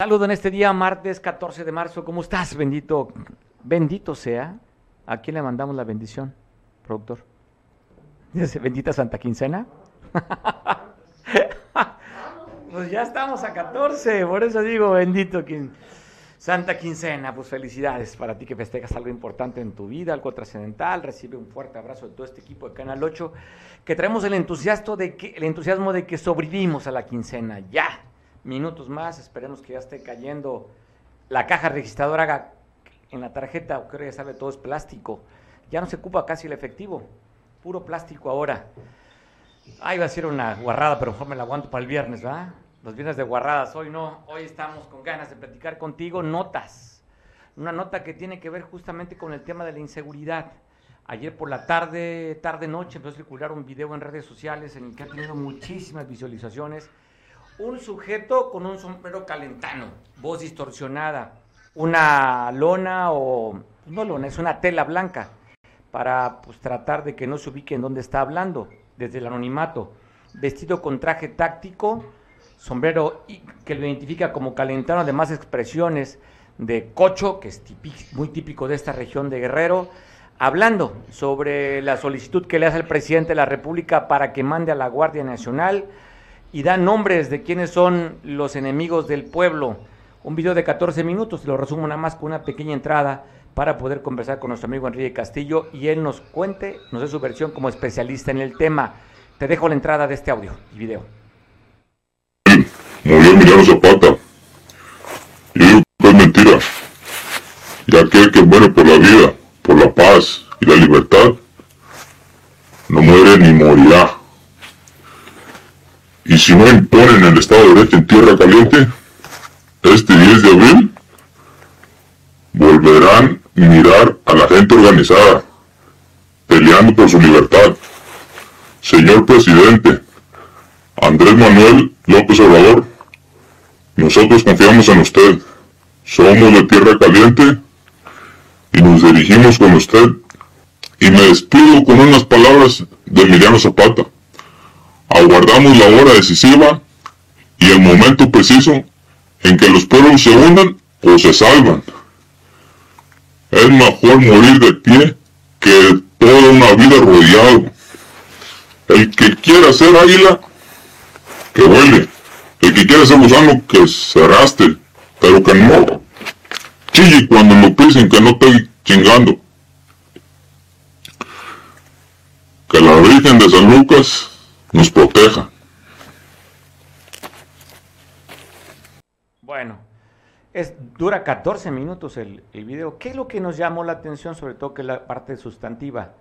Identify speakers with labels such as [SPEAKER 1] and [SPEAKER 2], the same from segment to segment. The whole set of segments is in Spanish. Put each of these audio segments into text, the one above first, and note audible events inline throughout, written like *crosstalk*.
[SPEAKER 1] Saludo en este día, martes 14 de marzo. ¿Cómo estás? Bendito, bendito sea. ¿A quién le mandamos la bendición, productor? Bendita Santa Quincena. *laughs* pues ya estamos a 14, por eso digo, bendito quien. Santa Quincena, pues felicidades para ti que festejas algo importante en tu vida, algo trascendental. Recibe un fuerte abrazo de todo este equipo de Canal 8, que traemos el de que, el entusiasmo de que sobrevivimos a la quincena. Ya, minutos más, esperemos que ya esté cayendo la caja registradora en la tarjeta, creo que ya sabe, todo es plástico. Ya no se ocupa casi el efectivo, puro plástico ahora. Ay, va a ser una guarrada, pero mejor me la aguanto para el viernes, ¿verdad? Los viernes de guarradas, hoy no, hoy estamos con ganas de platicar contigo notas. Una nota que tiene que ver justamente con el tema de la inseguridad. Ayer por la tarde, tarde-noche, empezó a circular un video en redes sociales en el que ha tenido muchísimas visualizaciones un sujeto con un sombrero calentano, voz distorsionada, una lona o no lona, es una tela blanca para pues, tratar de que no se ubique en donde está hablando, desde el anonimato, vestido con traje táctico, sombrero que lo identifica como calentano, además expresiones de cocho, que es muy típico de esta región de Guerrero, hablando sobre la solicitud que le hace el presidente de la República para que mande a la Guardia Nacional, y da nombres de quiénes son los enemigos del pueblo. Un video de 14 minutos, lo resumo nada más con una pequeña entrada para poder conversar con nuestro amigo Enrique Castillo y él nos cuente, nos dé su versión como especialista en el tema. Te dejo la entrada de este audio y video.
[SPEAKER 2] Murió Emiliano Zapata. Y digo que es mentira. Y aquel que muere por la vida, por la paz y la libertad, no muere ni morirá. Y si no imponen el Estado de Derecho en Tierra Caliente, este 10 de abril volverán a mirar a la gente organizada, peleando por su libertad. Señor Presidente, Andrés Manuel López Obrador, nosotros confiamos en usted. Somos de Tierra Caliente y nos dirigimos con usted. Y me despido con unas palabras de Emiliano Zapata aguardamos la hora decisiva y el momento preciso en que los pueblos se unan o se salvan. Es mejor morir de pie que toda una vida rodeado. El que quiera ser águila, que huele. El que quiera ser gusano, que se raste, pero que no chille cuando lo pisen, que no estoy chingando. Que la Virgen de San Lucas nos proteja.
[SPEAKER 1] Bueno, es, dura 14 minutos el, el, video. ¿Qué es lo que nos llamó la atención? Sobre todo que la parte sustantiva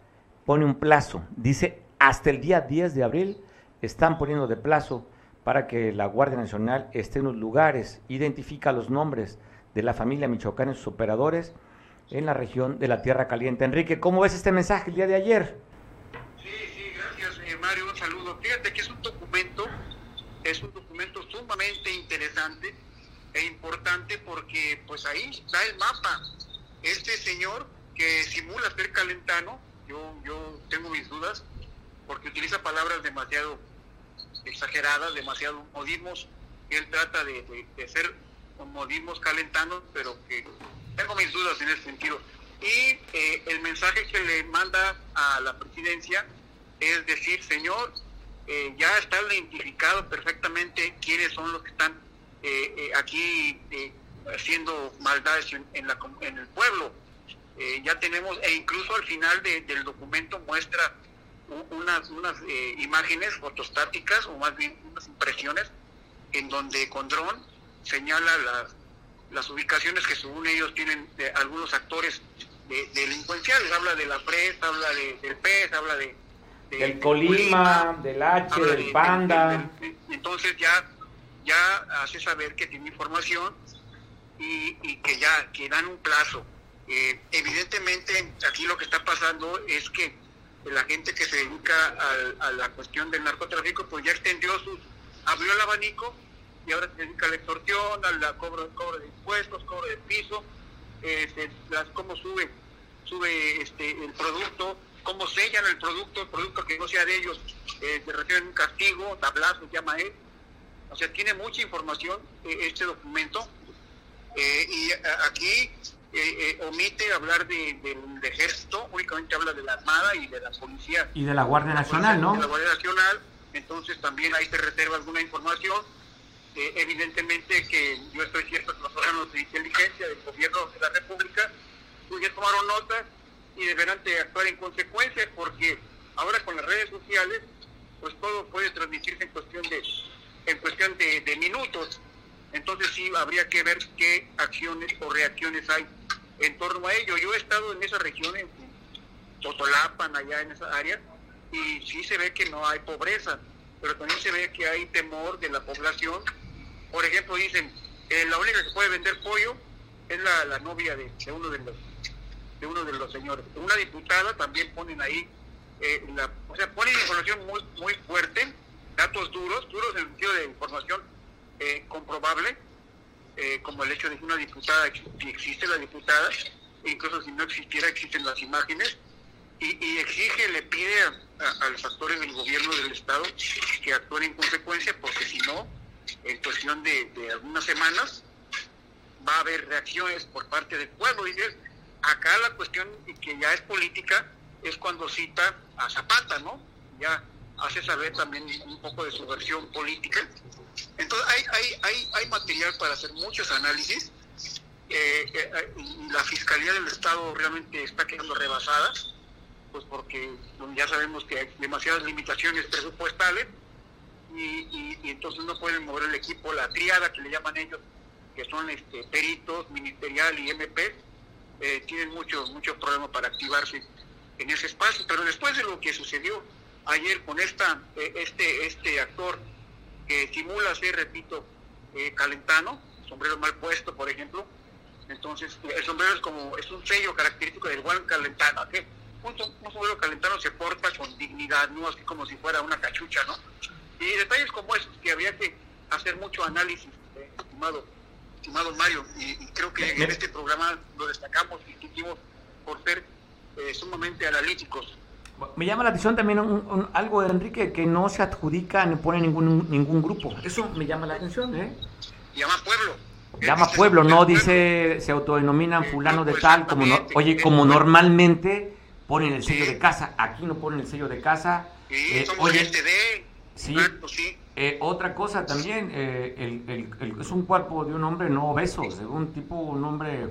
[SPEAKER 1] pone un plazo. Dice, hasta el día 10 de abril están poniendo de plazo para que la Guardia Nacional esté en los lugares, identifica los nombres de la familia Michoacán y sus operadores en la región de la Tierra Caliente. Enrique, ¿cómo ves este mensaje el día de ayer?
[SPEAKER 3] Mario, un saludo. Fíjate que es un documento, es un documento sumamente interesante e importante porque pues ahí da el mapa. Este señor que simula ser calentano, yo, yo tengo mis dudas, porque utiliza palabras demasiado exageradas, demasiado modismos, él trata de, de, ser modismos calentanos, pero que tengo mis dudas en ese sentido. Y eh, el mensaje que le manda a la presidencia es decir, Señor, eh, ya está identificado perfectamente quiénes son los que están eh, eh, aquí haciendo maldades en, el pueblo. ya tenemos, e incluso al final del documento muestra unas, unas imágenes fotostáticas, o más bien unas impresiones, en donde con dron señala las, las ubicaciones que según ellos tienen de algunos actores delincuenciales. Habla de la presa, habla del pez, habla de
[SPEAKER 1] del Colima, del H, del Panda.
[SPEAKER 3] entonces ya, ya hace saber que tiene información y, que ya que dan un plazo. Eh, evidentemente aquí lo que está pasando es que la gente que se dedica a, la cuestión del narcotráfico pues ya extendió sus, abrió el abanico y ahora se dedica a la extorsión, al cobro, cobro de impuestos, cobro de piso, este, las, cómo sube, sube este, el producto, cómo sellan el producto, el producto que no sea de ellos, eh, se reciben un castigo, tablazo, llama él, O sea, tiene mucha información eh, este documento. Eh, y aquí omite hablar de, del ejército, únicamente habla de la Armada y de la Policía.
[SPEAKER 1] Y de la Guardia Nacional, ¿no?
[SPEAKER 3] De la Guardia Nacional, entonces también ahí se reserva alguna información. evidentemente que yo estoy cierto que los órganos de inteligencia del gobierno de la República pues ya tomaron nota y deberán de actuar en consecuencia porque ahora con las redes sociales pues todo puede transmitirse en cuestión de en cuestión de, minutos. Entonces sí habría que ver qué acciones o reacciones hay en torno a ello. Yo he estado en esa región en Totolapan allá en esa área y sí se ve que no hay pobreza pero también se ve que hay temor de la población. Por ejemplo dicen eh, la única que puede vender pollo es la, novia de, de uno de los de uno de los señores. Una diputada también ponen ahí, eh, o sea, ponen información muy, muy fuerte, datos duros, duros en el sentido de información eh, comprobable, eh, como el hecho de que una diputada, si existe la diputada, e incluso si no existiera, existen las imágenes, y, exige, le pide a, los actores del gobierno del Estado que actúen en consecuencia, porque si no, en cuestión de, de algunas semanas, va a haber reacciones por parte del pueblo. Dice, Acá la cuestión, que ya es política, es cuando cita a Zapata, ¿no? Ya hace saber también un poco de su versión política. Entonces hay, hay, hay, hay material para hacer muchos análisis. Eh, eh, la Fiscalía del Estado realmente está quedando rebasada, pues porque ya sabemos que hay demasiadas limitaciones presupuestales y, y, entonces no pueden mover el equipo, la triada que le llaman ellos, que son este, peritos, ministerial y MP, eh, tienen muchos muchos problemas para activarse en ese espacio. Pero después de lo que sucedió ayer con esta eh, este este actor que simula ser, repito, eh, calentano, sombrero mal puesto, por ejemplo, entonces el sombrero es como es un sello característico del buen calentano, que un, sombrero calentano se porta con dignidad, no así como si fuera una cachucha, ¿no? Y detalles como esos que había que hacer mucho análisis, estimado estimado Mario, y, creo que en este programa lo destacamos y distinguimos por ser eh, sumamente analíticos.
[SPEAKER 1] Me llama la atención también algo de Enrique que no se adjudica ni pone ningún ningún grupo. Eso me llama la atención, ¿eh?
[SPEAKER 3] Llama pueblo.
[SPEAKER 1] Llama pueblo, no dice se autodenominan fulano de tal, como no, oye, como normalmente ponen el sello de casa. Aquí no ponen el sello de casa.
[SPEAKER 3] Sí, eh, somos oye, de,
[SPEAKER 1] sí, sí. Eh, otra cosa también, eh, el, es un cuerpo de un hombre no obeso, de un tipo, un hombre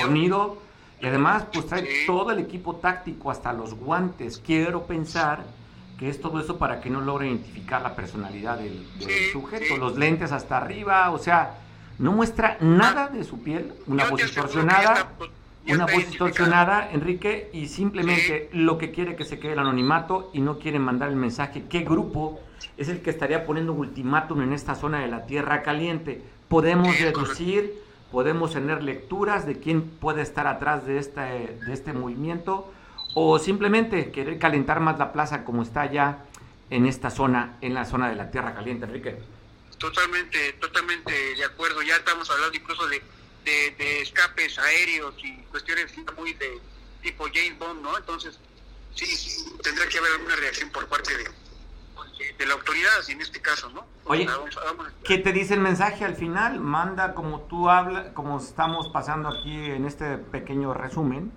[SPEAKER 1] fornido. y además pues trae todo el equipo táctico, hasta los guantes. Quiero pensar que es todo eso para que no logre identificar la personalidad del, sujeto. Los lentes hasta arriba, o sea, no muestra nada de su piel, una voz distorsionada. Una voz distorsionada, Enrique, y simplemente lo que quiere que se quede el anonimato y no quiere mandar el mensaje. ¿Qué grupo es el que estaría poniendo un ultimátum en esta zona de la Tierra Caliente? Podemos deducir, podemos tener lecturas de quién puede estar atrás de este, de este movimiento o simplemente querer calentar más la plaza como está ya en esta zona, en la zona de la Tierra Caliente, Enrique.
[SPEAKER 3] Totalmente, totalmente de acuerdo. Ya estamos hablando incluso de de, escapes aéreos y cuestiones muy de tipo James Bond, ¿no? Entonces, sí, sí tendrá que haber alguna reacción por parte de, de la autoridad, en este caso, ¿no?
[SPEAKER 1] Oye, ¿qué te dice el mensaje al final? Manda como tú hablas, como estamos pasando aquí en este pequeño resumen,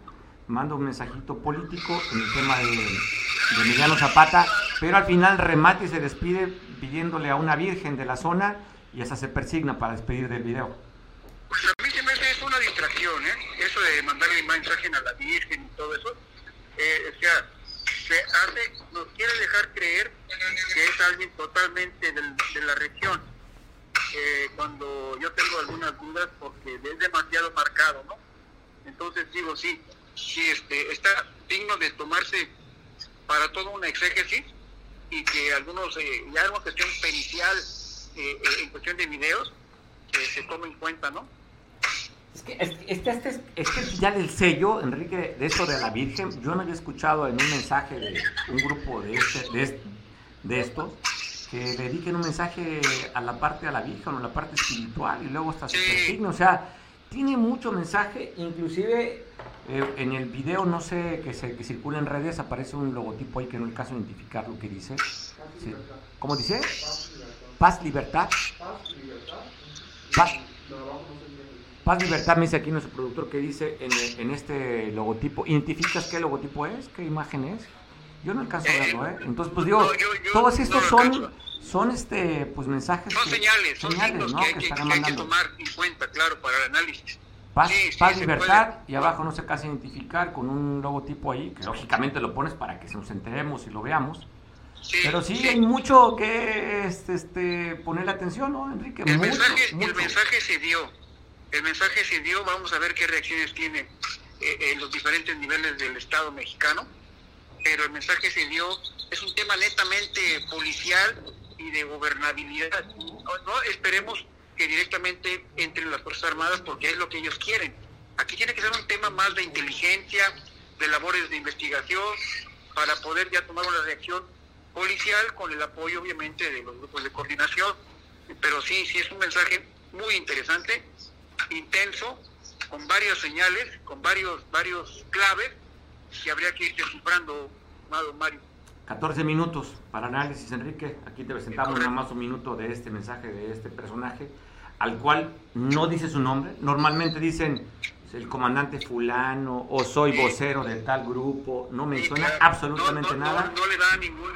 [SPEAKER 1] manda un mensajito político en el tema de, de Emiliano Zapata, pero al final remate y se despide pidiéndole a una virgen de la zona y hasta se persigna para despedir del video.
[SPEAKER 3] Pues a mí se me hace es una distracción, ¿eh? Eso de mandarle imagen a la Virgen y todo eso. Eh, o sea, se hace, nos quiere dejar creer que es alguien totalmente de la región. Eh, cuando yo tengo algunas dudas porque es demasiado marcado, ¿no? Entonces digo, sí, sí, este, está digno de tomarse para todo una exégesis y que algunos, eh, ya una cuestión pericial eh, en cuestión de videos, se tome en cuenta, ¿no?
[SPEAKER 1] Es que, este, este, este, ya del sello, Enrique, de eso de la Virgen, yo no había escuchado en un mensaje de un grupo de, este, de, estos que dediquen un mensaje a la parte de la Virgen o a la parte espiritual y luego hasta su signo. O sea, tiene mucho mensaje, inclusive eh, en el video, no sé, que, se, que circula en redes, aparece un logotipo ahí que no es el caso de identificar lo que dice. ¿Cómo dice? Paz Libertad. Paz, Paz Libertad me dice aquí nuestro productor que dice en, en este logotipo, ¿identificas qué logotipo es? ¿Qué imagen es? Yo no alcanzo a verlo, ¿eh? Entonces, pues digo, todos estos son, son este, pues mensajes.
[SPEAKER 3] Son señales, son señales, ¿no? que, hay que, que, hay que, tomar en cuenta, claro, para el análisis.
[SPEAKER 1] Paz, paz libertad, y abajo no se casi identificar con un logotipo ahí, que lógicamente lo pones para que nos enteremos y lo veamos. Pero sí, hay mucho que este, este, poner atención, ¿no, Enrique?
[SPEAKER 3] El, mensaje, el mensaje se dio, el mensaje se dio, vamos a ver qué reacciones tiene eh, en los diferentes niveles del Estado mexicano pero el mensaje se dio, es un tema netamente policial y de gobernabilidad. No, esperemos que directamente entren las Fuerzas Armadas porque es lo que ellos quieren. Aquí tiene que ser un tema más de inteligencia, de labores de investigación, para poder ya tomar una reacción policial con el apoyo obviamente de los grupos de coordinación. Pero sí, sí es un mensaje muy interesante, intenso, con varias señales, con varios, varios claves si habría que ir descifrando, Mario.
[SPEAKER 1] 14 minutos para análisis, Enrique. Aquí te presentamos nada más un minuto de este mensaje de este personaje, al cual no dice su nombre. Normalmente dicen el comandante fulano o soy vocero de tal grupo. No menciona absolutamente nada.
[SPEAKER 3] No, le da ningún,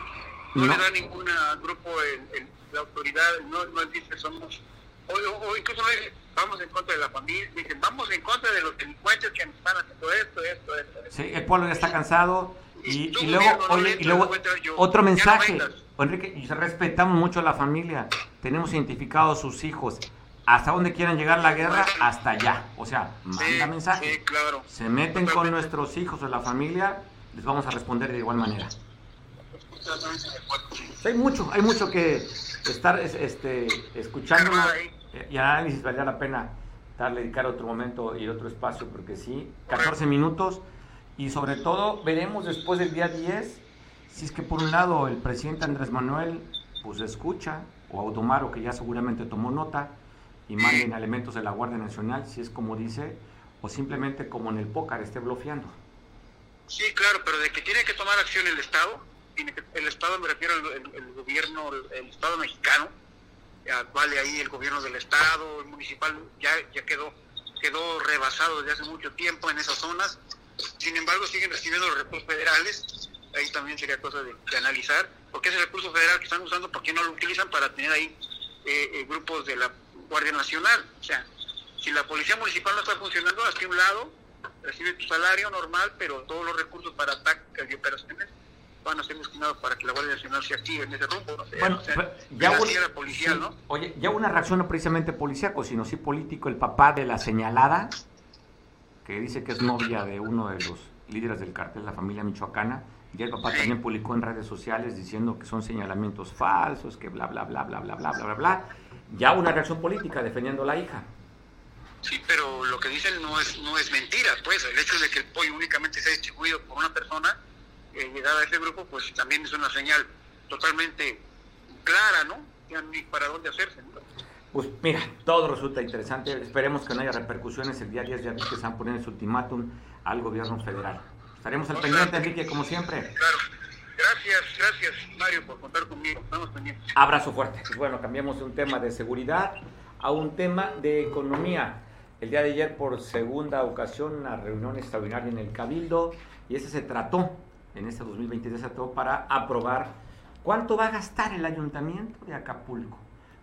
[SPEAKER 3] no, le da ningún grupo en, la autoridad. No, no dice somos o, incluso no dicen, vamos en contra de la familia, dicen, vamos en contra de los delincuentes que nos están haciendo esto, esto, esto. Sí,
[SPEAKER 1] el pueblo ya está cansado. Y, y, luego, oye, y luego otro mensaje, Enrique, respetamos mucho a la familia, tenemos identificados sus hijos, hasta donde quieran llegar la guerra, hasta allá. O sea, manda mensaje.
[SPEAKER 3] Sí, claro.
[SPEAKER 1] Se meten con nuestros hijos o la familia, les vamos a responder de igual manera. Hay mucho, hay mucho que estar este, escuchando y análisis valdría la pena darle, dedicar otro momento y otro espacio, porque sí, 14 minutos, y sobre todo veremos después del día 10 si es que por un lado el presidente Andrés Manuel pues escucha, o Automaro que ya seguramente tomó nota, y manden elementos de la Guardia Nacional, si es como dice, o simplemente como en el pócar esté bloqueando.
[SPEAKER 3] Sí, claro, pero de que tiene que tomar acción el Estado, el Estado me refiero al el, gobierno, el Estado mexicano, vale ahí el gobierno del estado, el municipal ya, ya quedó, quedó rebasado desde hace mucho tiempo en esas zonas. Sin embargo, siguen recibiendo los recursos federales. Ahí también sería cosa de, analizar. ¿Por qué ese recurso federal que están usando, por qué no lo utilizan para tener ahí eh, eh, grupos de la Guardia Nacional? O sea, si la Policía Municipal no está funcionando, hasta un lado, recibe tu salario normal, pero todos los recursos para ataques y operaciones van a ser destinados para que la Guardia Nacional se active en ese rumbo. No bueno, ya hubo, policial, ¿no?
[SPEAKER 1] Oye, ya una reacción no precisamente policíaco, sino sí político, el papá de la señalada, que dice que es novia de uno de los líderes del cartel, la familia michoacana, y el papá también publicó en redes sociales diciendo que son señalamientos falsos, que bla, bla, bla, bla, bla, bla, bla, bla, bla. Ya una reacción política defendiendo a la hija.
[SPEAKER 3] Sí, pero lo que dicen no es, no es mentira, pues el hecho de que el pollo únicamente sea distribuido por una persona eh, llegar a ese grupo, pues también es una señal totalmente clara, ¿no? Ya ni para dónde hacerse.
[SPEAKER 1] Pues mira, todo resulta interesante. Esperemos que no haya repercusiones. El día 10 ya que se van a poner ese ultimátum al gobierno federal. Estaremos al pendiente, Enrique, como siempre.
[SPEAKER 3] Claro. Gracias, gracias, Mario, por contar conmigo. Estamos pendientes.
[SPEAKER 1] Abrazo fuerte. Pues bueno, cambiamos de un tema de seguridad a un tema de economía. El día de ayer, por segunda ocasión, una reunión extraordinaria en el Cabildo, y ese se trató en este 2023 para aprobar cuánto va a gastar el ayuntamiento de Acapulco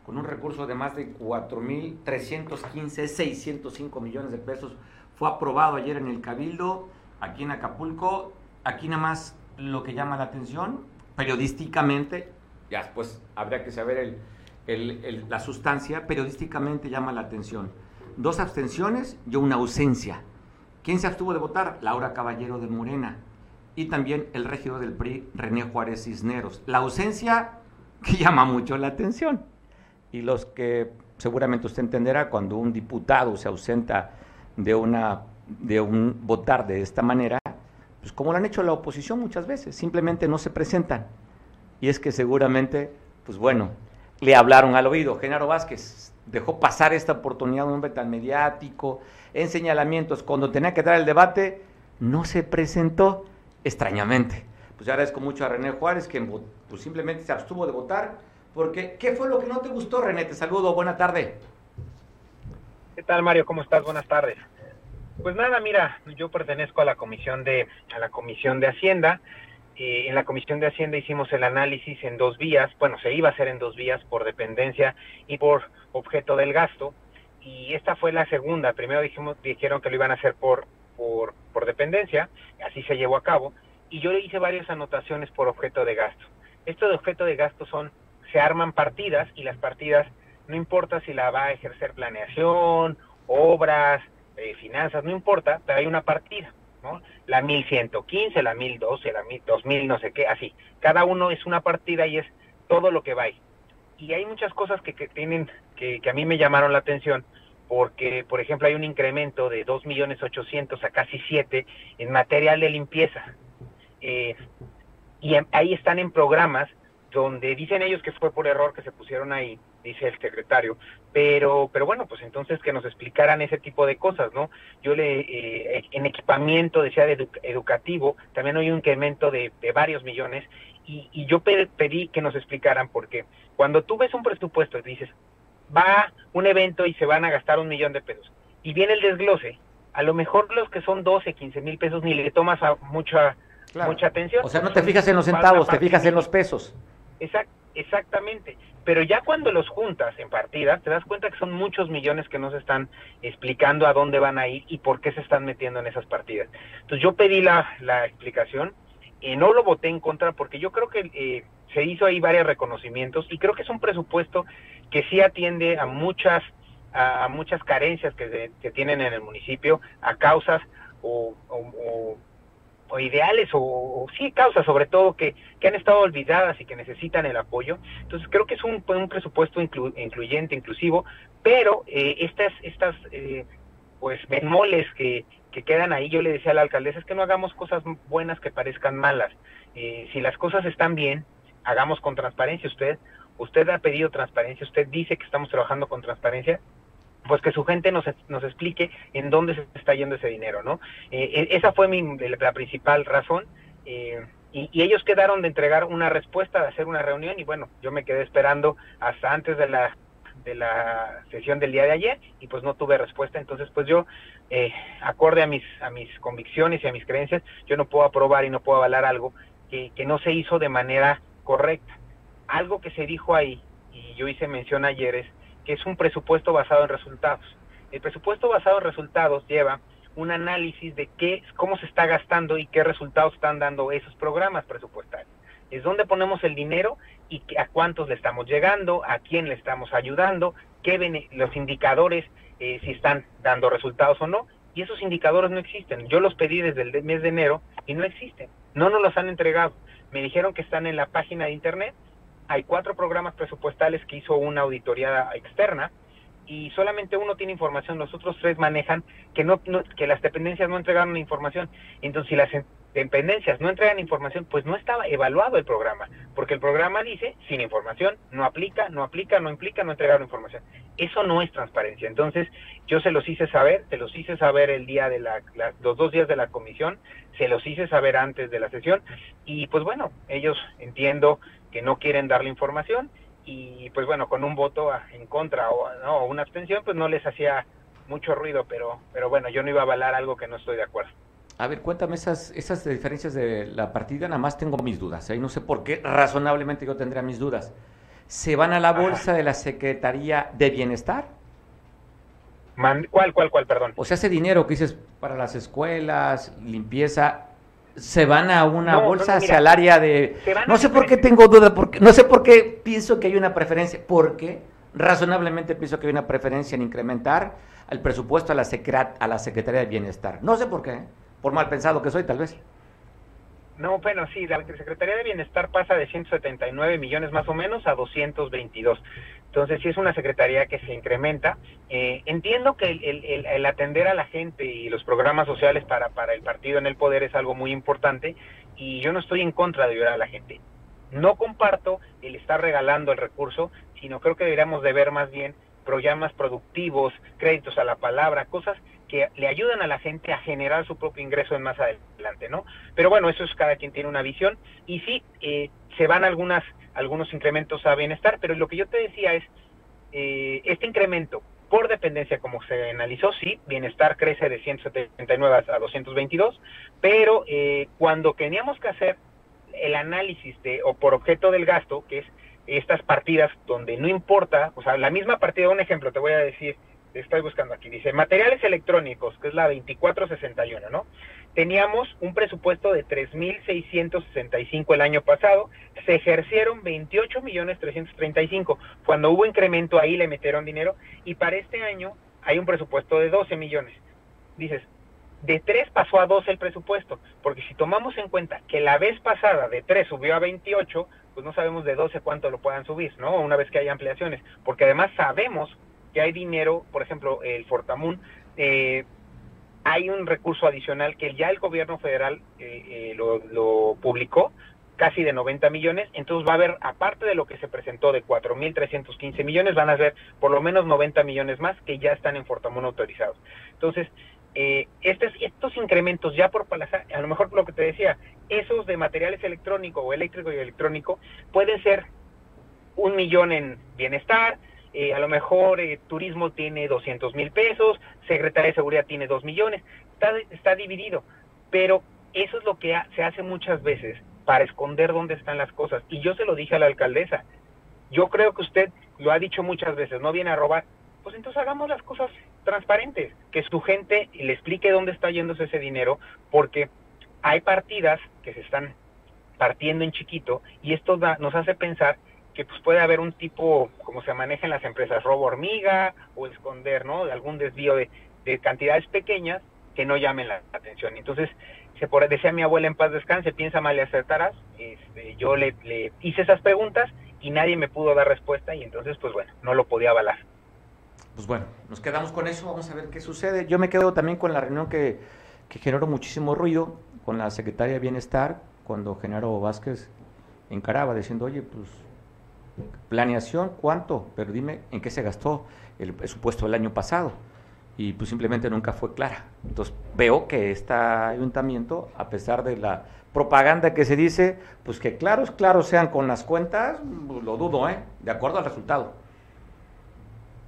[SPEAKER 1] con un recurso de más de 4.315, 605 millones de pesos. Fue aprobado ayer en el Cabildo, aquí en Acapulco. Aquí nada más lo que llama la atención, periodísticamente, ya después habría que saber la sustancia, periodísticamente llama la atención. Dos abstenciones y una ausencia. ¿Quién se abstuvo de votar? Laura Caballero de Morena y también el regidor del PRI, René Juárez Cisneros. La ausencia *laughs* que llama mucho la atención. Y los que seguramente usted entenderá, cuando un diputado se ausenta de, una, de un votar de esta manera, pues como lo han hecho la oposición muchas veces, simplemente no se presentan. Y es que seguramente, pues bueno, le hablaron al oído. Genaro Vázquez dejó pasar esta oportunidad, un hombre tan mediático, en señalamientos, cuando tenía que dar el debate, no se presentó extrañamente. Pues yo agradezco mucho a René Juárez, que pues, simplemente se abstuvo de votar, Porque, ¿qué fue lo que no te gustó, René? Te saludo, buena tarde.
[SPEAKER 4] ¿Qué tal, Mario? ¿Cómo estás? Buenas tardes. Pues nada, mira, yo pertenezco a la comisión de a la comisión de Hacienda. Eh, en la comisión de Hacienda hicimos el análisis en dos vías. Bueno, se iba a hacer en dos vías por dependencia y por objeto del gasto. Y esta fue la segunda. Primero dijimos, dijeron que lo iban a hacer por, por, por dependencia. Así se llevó a cabo. Y yo le hice varias anotaciones por objeto de gasto. Esto de objeto de gasto son, se arman partidas y las partidas, no importa si la va a ejercer planeación, obras, eh, finanzas, no importa, pero hay una partida, ¿no? La 1115, la 1012, la 2000, no sé qué, así. Cada uno es una partida y es todo lo que va ahí. Y hay muchas cosas que, que tienen, que, que, a mí me llamaron la atención, porque, por ejemplo, hay un incremento de 2.800.000 a casi 7 en material de limpieza. Eh, y ahí están en programas donde dicen ellos que fue por error que se pusieron ahí, dice el secretario, pero, pero bueno, pues entonces que nos explicaran ese tipo de cosas, ¿no? Yo le, eh, en equipamiento, decía, de educativo, también hay un incremento de, de varios millones, y, y yo pedí que nos explicaran, porque cuando tú ves un presupuesto y dices, va un evento y se van a gastar un millón de pesos, y viene el desglose, a lo mejor los que son 12, 15 mil pesos ni le tomas a mucha, claro. mucha atención.
[SPEAKER 1] O sea, no te fijas en los centavos, te fijas en los pesos.
[SPEAKER 4] Exact, exactamente. Pero ya cuando los juntas en partidas, te das cuenta que son muchos millones que no se están explicando a dónde van a ir y por qué se están metiendo en esas partidas. Entonces yo pedí la, la explicación, y no lo voté en contra porque yo creo que eh, se hizo ahí varios reconocimientos y creo que es un presupuesto que sí atiende a muchas a, muchas carencias que, que tienen en el municipio, a causas o, o, ideales o, o, sí causas sobre todo que, que han estado olvidadas y que necesitan el apoyo. Entonces creo que es un, un presupuesto inclu, incluyente, inclusivo, pero eh, estas, estas eh, pues bemoles que, que quedan ahí, yo le decía a la alcaldesa, es que no hagamos cosas buenas que parezcan malas. Eh, si las cosas están bien, hagamos con transparencia. Usted, usted ha pedido transparencia, usted dice que estamos trabajando con transparencia, pues que su gente nos, nos explique en dónde se está yendo ese dinero, ¿no? Eh, esa fue mi, la principal razón. Eh, y, y, ellos quedaron de entregar una respuesta, de hacer una reunión, y bueno, yo me quedé esperando hasta antes de la de la sesión del día de ayer y pues no tuve respuesta entonces pues yo eh, acorde a mis a mis convicciones y a mis creencias yo no puedo aprobar y no puedo avalar algo que, que no se hizo de manera correcta algo que se dijo ahí y yo hice mención ayer es que es un presupuesto basado en resultados. El presupuesto basado en resultados lleva un análisis de qué, cómo se está gastando y qué resultados están dando esos programas presupuestarios. Es donde ponemos el dinero y a cuántos le estamos llegando, a quién le estamos ayudando, qué los indicadores, eh, si están dando resultados o no. Y esos indicadores no existen. Yo los pedí desde el mes de enero y no existen. No nos los han entregado. Me dijeron que están en la página de internet, hay cuatro programas presupuestales que hizo una auditoría externa y solamente uno tiene información, los otros tres manejan que no, no, que las dependencias no entregaron información. Entonces, si las dependencias no entregan información, pues no estaba evaluado el programa, porque el programa dice, sin información, no aplica, no aplica, no implica, no entregaron información. Eso no es transparencia. Entonces, yo se los hice saber, se los hice saber el día de la, la los dos días de la comisión, se los hice saber antes de la sesión, y pues bueno, ellos entiendo que no quieren darle información y pues bueno, con un voto en contra o ¿no? una abstención, pues no les hacía mucho ruido, pero, pero bueno, yo no iba a avalar algo que no estoy de acuerdo.
[SPEAKER 1] A ver, cuéntame esas, esas diferencias de la partida, nada más tengo mis dudas, ¿eh? no sé por qué, razonablemente yo tendría mis dudas. ¿Se van a la bolsa Ajá. de la Secretaría de Bienestar?
[SPEAKER 4] Man, ¿Cuál, cuál, cuál, perdón?
[SPEAKER 1] O sea, ese dinero que dices para las escuelas, limpieza, se van a una no, bolsa no, no, hacia el área de no sé por qué tengo duda porque no sé por qué pienso que hay una preferencia porque razonablemente pienso que hay una preferencia en incrementar el presupuesto a la secret a la Secretaría de Bienestar no sé por qué por mal pensado que soy tal vez
[SPEAKER 4] no, bueno, sí, la Secretaría de Bienestar pasa de 179 millones más o menos a 222. Entonces, sí es una secretaría que se incrementa. Eh, entiendo que el, el, el, atender a la gente y los programas sociales para, para el partido en el poder es algo muy importante y yo no estoy en contra de ayudar a la gente. No comparto el estar regalando el recurso, sino creo que deberíamos de ver más bien programas productivos, créditos a la palabra, cosas que le ayudan a la gente a generar su propio ingreso en más adelante, ¿no? Pero bueno, eso es cada quien tiene una visión y sí, eh, se van algunas algunos incrementos a bienestar, pero lo que yo te decía es, eh, este incremento por dependencia, como se analizó, sí, bienestar crece de 179 a 222, pero eh, cuando teníamos que hacer el análisis de, o por objeto del gasto, que es estas partidas donde no importa, o sea, la misma partida, un ejemplo, te voy a decir, estoy buscando aquí, dice materiales electrónicos, que es la 2461, ¿no? Teníamos un presupuesto de 3.665 el año pasado, se ejercieron 28.335. Cuando hubo incremento ahí le metieron dinero y para este año hay un presupuesto de 12 millones. Dices, de 3 pasó a 12 el presupuesto, porque si tomamos en cuenta que la vez pasada de 3 subió a 28, pues no sabemos de 12 cuánto lo puedan subir, ¿no? Una vez que hay ampliaciones, porque además sabemos que hay dinero, por ejemplo, el Fortamun, eh, hay un recurso adicional que ya el gobierno federal eh, eh, lo, publicó, casi de 90 millones, entonces va a haber, aparte de lo que se presentó de 4.315 millones, van a ser por lo menos 90 millones más que ya están en Fortamun autorizados. Entonces, eh, estos, estos incrementos ya por palaza, a lo mejor lo que te decía, esos de materiales electrónicos o eléctrico y electrónico pueden ser un millón en bienestar, eh, a lo mejor eh, turismo tiene 200 mil pesos, Secretaría de Seguridad tiene 2 millones, está, está dividido, pero eso es lo que se hace muchas veces para esconder dónde están las cosas. Y yo se lo dije a la alcaldesa, yo creo que usted lo ha dicho muchas veces, no viene a robar, pues entonces hagamos las cosas transparentes, que su gente le explique dónde está yéndose ese dinero, porque hay partidas que se están partiendo en chiquito y esto nos hace pensar que pues puede haber un tipo, como se maneja en las empresas, robo hormiga o esconder, ¿no? Algún desvío de, cantidades pequeñas que no llamen la atención. Entonces, se por, decía mi abuela en paz descanse, piensa mal y acertarás. Este, yo le, le hice esas preguntas y nadie me pudo dar respuesta y entonces, pues bueno, no lo podía avalar.
[SPEAKER 1] Pues bueno, nos quedamos con eso, vamos a ver qué sucede. Yo me quedo también con la reunión que, que generó muchísimo ruido con la secretaria de Bienestar, cuando Genaro Vázquez encaraba diciendo, oye, pues Planeación, ¿cuánto? Pero dime en qué se gastó el presupuesto del año pasado. Y pues simplemente nunca fue clara. Entonces veo que este ayuntamiento, a pesar de la propaganda que se dice, pues que claros, claros sean con las cuentas, pues, lo dudo, ¿eh? De acuerdo al resultado.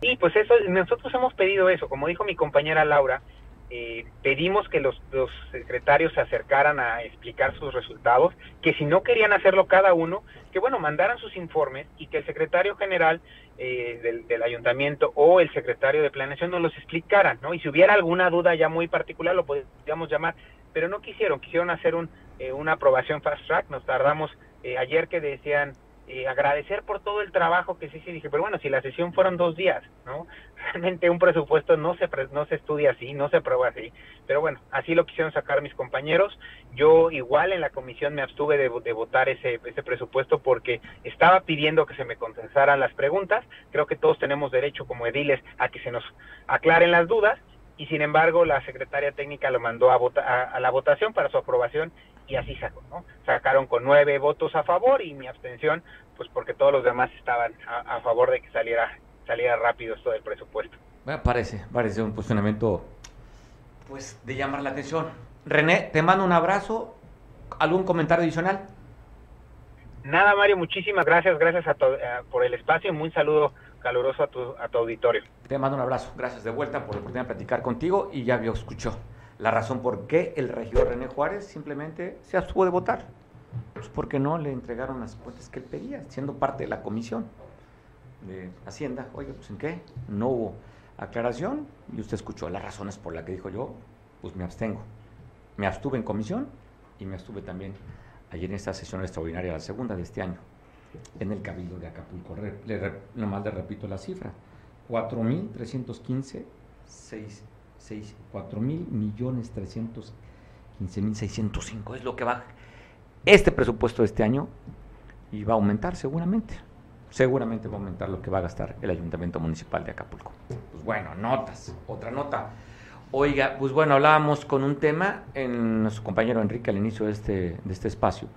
[SPEAKER 4] Sí, pues eso, nosotros hemos pedido eso, como dijo mi compañera Laura, eh, pedimos que los, secretarios se acercaran a explicar sus resultados, que si no querían hacerlo cada uno, que bueno, mandaran sus informes y que el secretario general eh, del, ayuntamiento o el secretario de planeación nos los explicaran, ¿no? Y si hubiera alguna duda ya muy particular, lo podríamos llamar, pero no quisieron, quisieron hacer un, eh, una aprobación fast track, nos tardamos ayer que decían eh, agradecer por todo el trabajo que se hizo. Dije, pero bueno, si la sesión fueron dos días, ¿no? *laughs* Realmente un presupuesto no se, no se estudia así, no se aprueba así. Pero bueno, así lo quisieron sacar mis compañeros. Yo igual en la comisión me abstuve de, votar ese, ese presupuesto porque estaba pidiendo que se me contestaran las preguntas. Creo que todos tenemos derecho como ediles a que se nos aclaren las dudas y sin embargo la secretaria técnica lo mandó a, a, la votación para su aprobación y así sacó, ¿no? Sacaron con nueve votos a favor y mi abstención, pues porque todos los demás estaban a, favor de que saliera, saliera rápido esto del presupuesto.
[SPEAKER 1] parece, parece un posicionamiento, pues, de llamar la atención. René, te mando un abrazo. ¿Algún comentario adicional?
[SPEAKER 4] Nada, Mario, muchísimas gracias, gracias a eh, por el espacio y muy saludo caluroso a tu, a tu auditorio.
[SPEAKER 1] Te mando un abrazo, gracias de vuelta por la oportunidad de platicar contigo y ya lo escuchó la razón por qué el regidor René Juárez simplemente se abstuvo de votar. Pues porque no le entregaron las cuentas que él pedía, siendo parte de la comisión de Hacienda. Oye, pues en qué? No hubo aclaración y usted escuchó las razones por las que dijo yo, pues me abstengo. Me abstuve en comisión y me abstuve también ayer en esta sesión extraordinaria, la segunda de este año, en el Cabildo de Acapulco. Le, nomás le repito la cifra, 4.315, 6 4 mil millones 315 mil 605 es lo que va este presupuesto de este año y va a aumentar seguramente. Seguramente va a aumentar lo que va a gastar el Ayuntamiento Municipal de Acapulco. Pues bueno, notas, otra nota. Oiga, pues bueno, hablábamos con un tema en nuestro compañero Enrique al inicio de este, de este espacio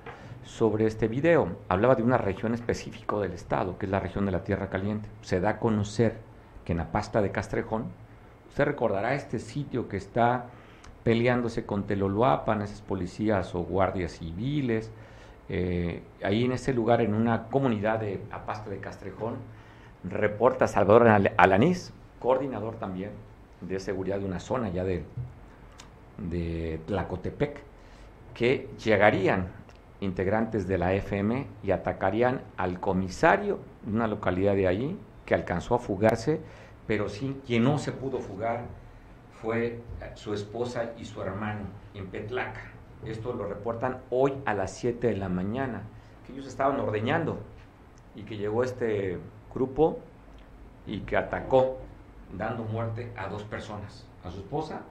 [SPEAKER 1] sobre este video. Hablaba de una región específica del estado, que es la región de la Tierra Caliente. Se da a conocer que en la pasta de Castrejón Usted recordará este sitio que está peleándose con Teloluapan, esas policías o guardias civiles, eh, ahí en ese lugar, en una comunidad de Apasto de Castrejón, reporta Salvador Alanís, coordinador también de seguridad de una zona ya de, de Tlacotepec, que llegarían integrantes de la FM y atacarían al comisario de una localidad de allí que alcanzó a fugarse, pero sí, quien no se pudo fugar fue su esposa y su hermano en Petlaca. Esto lo reportan hoy a las 7 de la mañana, que ellos estaban ordeñando y que llegó este grupo y que atacó, dando muerte a dos personas, a su esposa,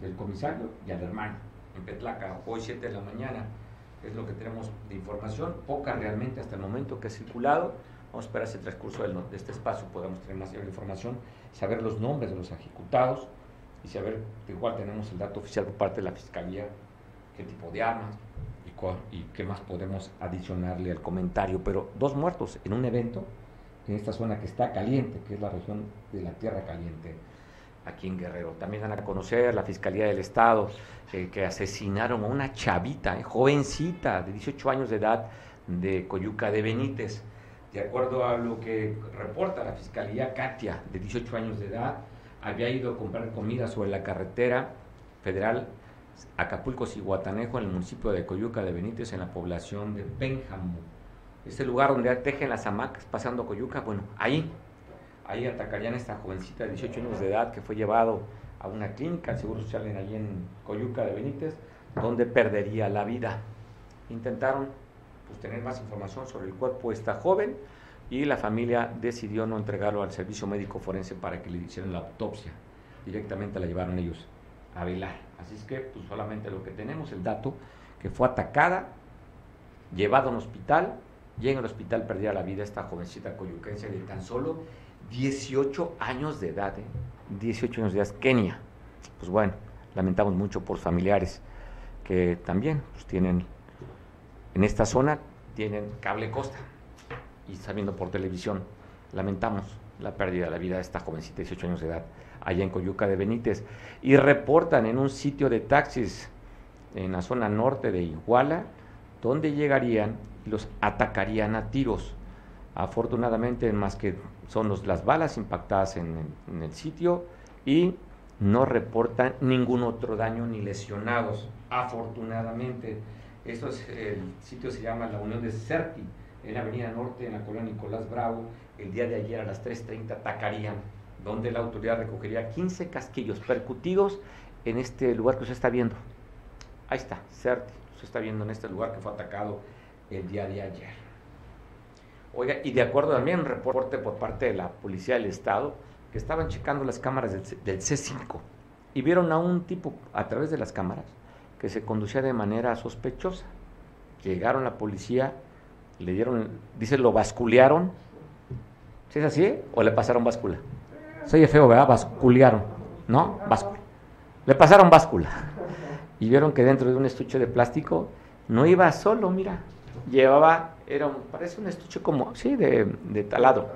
[SPEAKER 1] del comisario, y al hermano, en Petlaca, hoy 7 de la mañana. Es lo que tenemos de información, poca realmente hasta el momento que ha circulado. Vamos a esperar ese transcurso de este espacio, podamos tener más información, saber los nombres de los ejecutados y saber, igual tenemos el dato oficial por parte de la Fiscalía qué tipo de armas y, y qué más podemos adicionarle al comentario. Pero dos muertos en un evento en esta zona que está caliente, que es la región de la Tierra Caliente, aquí en Guerrero. También van a conocer la Fiscalía del Estado eh, que asesinaron a una chavita, eh, jovencita, de 18 años de edad, de Coyuca de Benítez. De acuerdo a lo que reporta la Fiscalía, Katia, de 18 años de edad, había ido a comprar comida sobre la carretera federal Acapulco Ciguatanejo, en el municipio de Coyuca de Benítez, en la población de Pénjamo. Este lugar donde tejen las hamacas pasando Coyuca, bueno, ahí, ahí atacarían a esta jovencita de 18 años de edad que fue llevado a una clínica, al Seguro Social, en, allí en Coyuca de Benítez, donde perdería la vida. Intentaron pues, tener más información sobre el cuerpo de esta joven y la familia decidió no entregarlo al servicio médico forense para que le hicieran la autopsia. Directamente la llevaron ellos a velar. Así es que pues solamente lo que tenemos, el dato, que fue atacada, llevada a un hospital, y en el hospital perdiera la vida esta jovencita coyuquense de tan solo 18 años de edad, 18 ¿eh? años de edad, Kenia. Pues bueno, lamentamos mucho por familiares que también pues, tienen, en esta zona, tienen cable costa y están viendo por televisión. Lamentamos la pérdida de la vida de esta jovencita de 18 años de edad allá en Coyuca de Benítez, y reportan en un sitio de taxis en la zona norte de Iguala, donde llegarían y los atacarían a tiros. Afortunadamente, más que son las balas impactadas en el sitio y no reportan ningún otro daño ni lesionados. Afortunadamente, esto es, el sitio se llama la Unión de Certi, en la Avenida Norte, en la colonia Nicolás Bravo. El día de ayer a las 3.30 atacarían donde la autoridad recogería 15 casquillos percutidos en este lugar que usted está viendo. Ahí está, CERTI, se está viendo en este lugar que fue atacado el día de ayer. Oiga, y de acuerdo también un reporte por parte de la Policía del Estado, que estaban checando las cámaras del, C5 y vieron a un tipo a través de las cámaras que se conducía de manera sospechosa. Llegaron la policía, le dieron, dice, lo basculearon. ¿Sí es así? ¿O le pasaron báscula? Soy feo, ¿verdad? Basculearon, ¿no? Báscula. Le pasaron báscula. Y vieron que dentro de un estuche de plástico no iba solo, mira. Llevaba, era un, parece un estuche como, sí, de, de talado.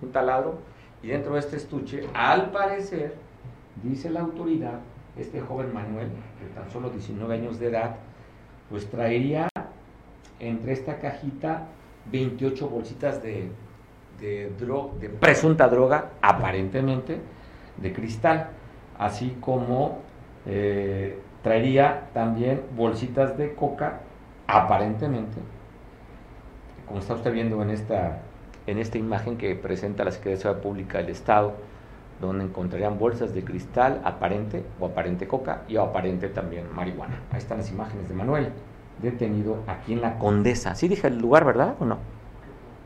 [SPEAKER 1] Un taladro. Y dentro de este estuche, al parecer, dice la autoridad, este joven Manuel, de tan solo 19 años de edad, pues traería entre esta cajita 28 bolsitas de de, de presunta droga, aparentemente, de cristal, así como eh, traería también bolsitas de coca, aparentemente, como está usted viendo en esta, en esta imagen que presenta la Secretaría de Seguridad Pública del Estado, donde encontrarían bolsas de cristal aparente o aparente coca y aparente también marihuana. Ahí están las imágenes de Manuel, detenido aquí en la Condesa. Sí dije el lugar, ¿verdad o no?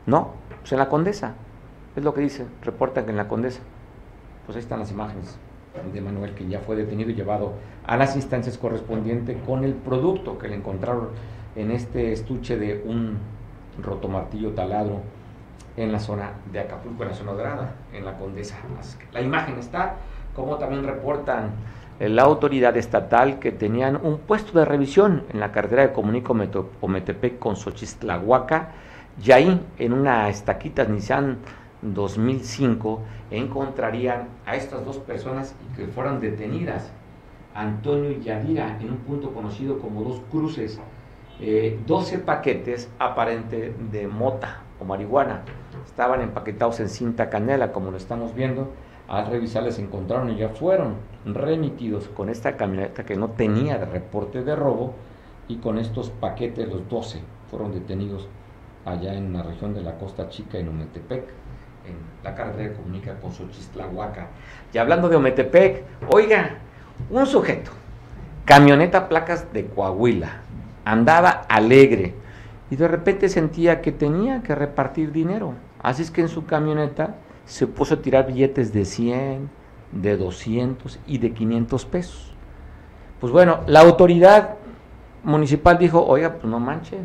[SPEAKER 1] No, pues en la Condesa, es lo que dice, reportan que en la Condesa. Pues ahí están las imágenes de Manuel que ya fue detenido y llevado a las instancias correspondientes con el producto que le encontraron en este estuche de un rotomartillo taladro en la zona de Acapulco, en la zona dorada, en la Condesa. La imagen está, como también reportan la autoridad estatal que tenían un puesto de revisión en la carretera de Comunico Ometepec con Xochistlahuaca y ahí, en una estaquita Nissan 2005, encontrarían a estas dos personas que fueran detenidas, Antonio y Yadira, en un punto conocido como Dos Cruces, 12 paquetes aparente de mota marihuana. Estaban empaquetados en cinta canela, como lo estamos viendo. Al revisarles encontraron y ya fueron remitidos con esta camioneta que no tenía de reporte de robo y con estos paquetes, los 12, fueron detenidos allá en la región de la Costa Chica, en Ometepec, en la carretera que comunica con Xochistlahuaca. Y hablando de Ometepec, oiga, un sujeto, camioneta placas de Coahuila, andaba alegre y de repente sentía que tenía que repartir dinero. Así es que en su camioneta se puso a tirar billetes de 100, de 200 y de 500 pesos. Pues bueno, la autoridad municipal dijo, oiga, pues no manchen,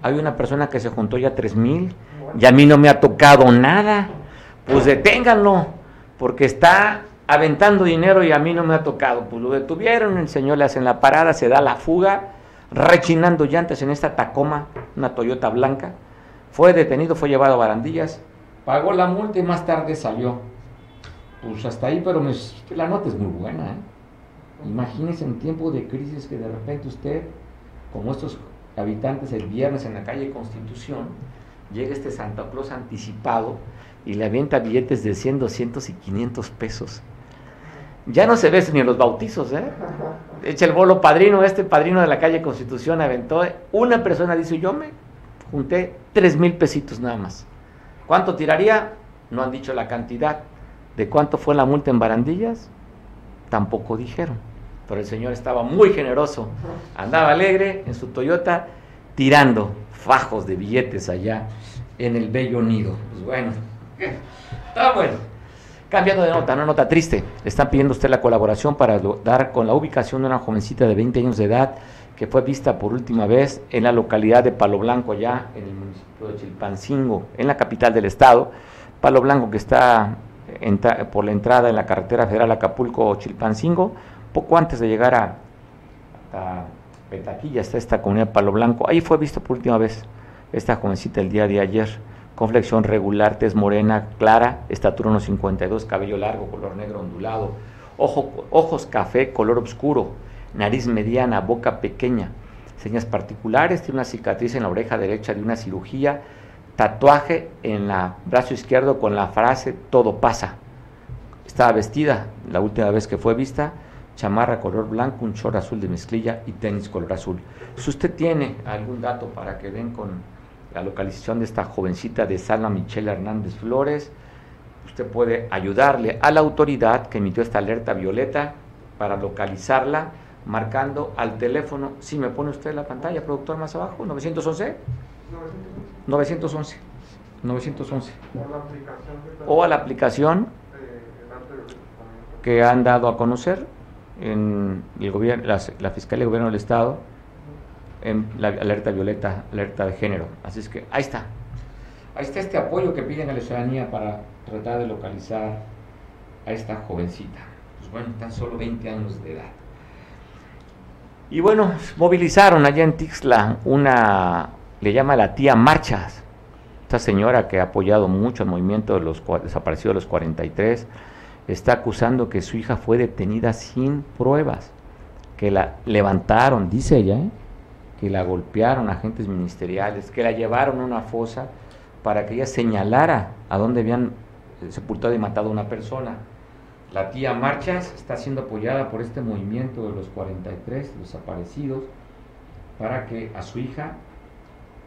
[SPEAKER 1] hay una persona que se juntó ya 3 mil y a mí no me ha tocado nada, pues deténganlo, porque está aventando dinero y a mí no me ha tocado. Pues lo detuvieron, el señor le hacen la parada, se da la fuga, rechinando llantas en esta Tacoma, una Toyota blanca. Fue detenido, fue llevado a barandillas, pagó la multa y más tarde salió. Pues hasta ahí, pero la nota es muy buena. ¿eh? Imagínese en tiempo de crisis que de repente usted, como estos habitantes el viernes en la calle Constitución, llega este Santa Claus anticipado y le avienta billetes de 100, 200 y 500 pesos. Ya no se ve ni en los bautizos, ¿eh? Echa el bolo padrino, este padrino de la calle Constitución aventó. Una persona dice, yo me junté 3 mil pesitos nada más. ¿Cuánto tiraría? No han dicho la cantidad. ¿De cuánto fue la multa en barandillas? Tampoco dijeron. Pero el señor estaba muy generoso. Andaba alegre en su Toyota tirando fajos de billetes allá en el bello nido. Pues bueno, está bueno. Cambiando de nota, una nota triste. Le están pidiendo usted la colaboración para dar con la ubicación de una jovencita de 20 años de edad que fue vista por última vez en la localidad de Palo Blanco, allá en el municipio de Chilpancingo, en la capital del estado. Palo Blanco que está por la entrada en la carretera federal Acapulco-Chilpancingo, poco antes de llegar a, a Petaquilla está esta comunidad de Palo Blanco. Ahí fue visto por última vez esta jovencita el día de ayer con flexión regular, tez morena, clara, estatura unos 52, cabello largo, color negro ondulado, ojos café, color oscuro, nariz mediana, boca pequeña, señas particulares, tiene una cicatriz en la oreja derecha de una cirugía, tatuaje en el brazo izquierdo con la frase todo pasa. Estaba vestida la última vez que fue vista, chamarra color blanco, un short azul de mezclilla y tenis color azul. Si usted tiene algún dato para que den con la localización de esta jovencita de Salma Michelle Hernández Flores. Usted puede ayudarle a la autoridad que emitió esta alerta violeta para localizarla marcando al teléfono, si me pone usted la pantalla, productor más abajo, 911. 911. 911. O a la aplicación que han dado a conocer en el gobierno, la, la Fiscalía de Gobierno del Estado en la alerta violeta, alerta de género. Así es que ahí está. Ahí está este apoyo que piden a la ciudadanía para tratar de localizar a esta jovencita. Pues bueno, tan solo 20 años de edad. Y bueno, movilizaron allá en Tixla una, le llama la tía Marchas, esta señora que ha apoyado mucho el movimiento de los desaparecidos de los 43, está acusando que su hija fue detenida sin pruebas, que la levantaron, dice ella, ¿eh? Que la golpearon agentes ministeriales, que la llevaron a una fosa para que ella señalara a dónde habían eh, sepultado y matado a una persona. La tía Marchas está siendo apoyada por este movimiento de los 43 desaparecidos para que a su hija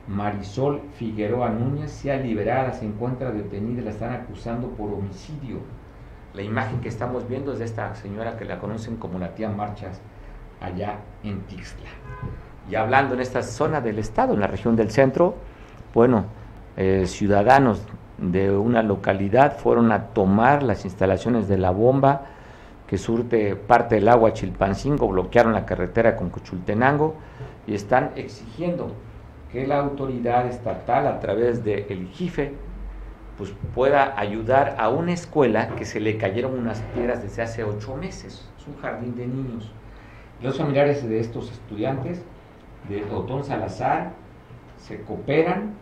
[SPEAKER 1] Marisol Figueroa Núñez sea liberada, se encuentra detenida, la están acusando por homicidio. La imagen que estamos viendo es de esta señora que la conocen como la tía Marchas allá en Tixla. Y hablando en esta zona del estado, en la región del centro, bueno, eh, ciudadanos de una localidad fueron a tomar las instalaciones de la bomba que surte parte del agua Chilpancingo, bloquearon la carretera con Cochultenango y están exigiendo que la autoridad estatal a través del el JIFE pues pueda ayudar a una escuela que se le cayeron unas piedras desde hace ocho meses. Es un jardín de niños. Los familiares de estos estudiantes de Otón Salazar se cooperan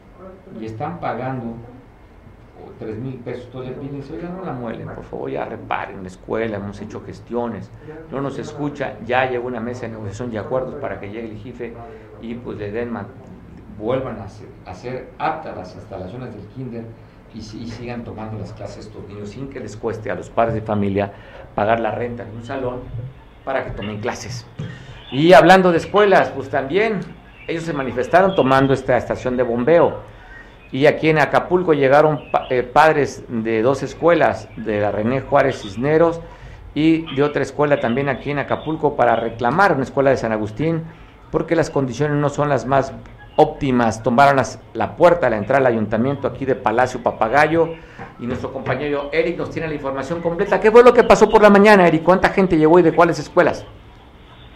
[SPEAKER 1] y están pagando tres mil pesos, todos le piden, oiga, no la muelen, por favor, ya reparen la escuela, hemos hecho gestiones, no nos escucha, ya llegó una mesa de negociación y acuerdos para que llegue el jefe y pues le den, vuelvan a hacer, aptas las instalaciones del kinder y, sigan tomando las clases estos niños sin que les cueste a los padres de familia pagar la renta de un salón para que tomen clases. Y hablando de escuelas, pues también ellos se manifestaron tomando esta estación de bombeo. Y aquí en Acapulco llegaron eh, padres de dos escuelas, de la René Juárez Cisneros y de otra escuela también aquí en Acapulco para reclamar una escuela de San Agustín, porque las condiciones no son las más óptimas. Tomaron la puerta la entrada al ayuntamiento aquí de Palacio Papagayo y nuestro compañero Eric nos tiene la información completa. ¿Qué fue lo que pasó por la mañana, Eric? ¿Cuánta gente llegó y de cuáles escuelas?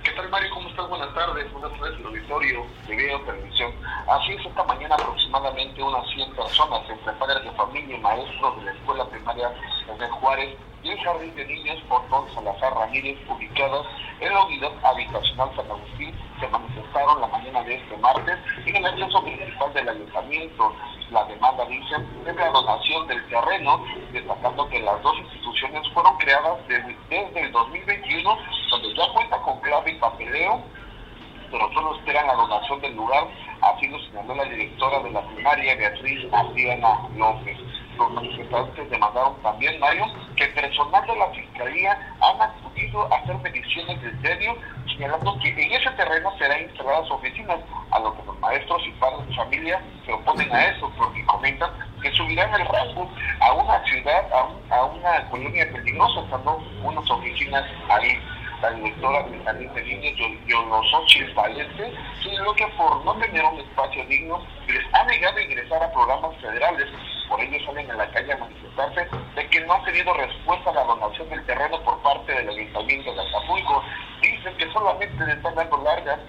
[SPEAKER 5] ¿Qué tal, Mario? ¿Cómo estás? Buenas tardes. Buenas tardes, el auditorio de video, televisión. Así es, esta mañana aproximadamente unas 100 personas, entre padres de familia y maestros de la escuela primaria de Juárez, y el Jardín de Niños Portón Salazar Ramírez, ubicados en la unidad habitacional San Agustín, se manifestaron la mañana de este martes en el acceso principal del ayuntamiento. La demanda, dice, es la donación del terreno, destacando que las dos instituciones fueron creadas desde, desde el 2021, donde ya cuenta con clave y papeleo pero solo esperan la donación del lugar, así lo señaló la directora de la primaria, Beatriz Adriana López. Los manifestantes demandaron también, Mario, que personal de la Fiscalía han acudido a hacer mediciones de serio, señalando que en ese terreno serán instaladas oficinas, a lo que los maestros y padres de familia se oponen a eso, porque comentan que subirán el rasgo a una ciudad, a, una colonia peligrosa, estando unas oficinas ahí la directora de Niños, Yonosochil Valente, sino que por no tener un espacio digno les ha negado ingresar a programas federales por ello salen a la calle a manifestarse de que no han tenido respuesta a la donación del terreno por parte del Ayuntamiento de Acapulco. Dicen que solamente le están dando largas,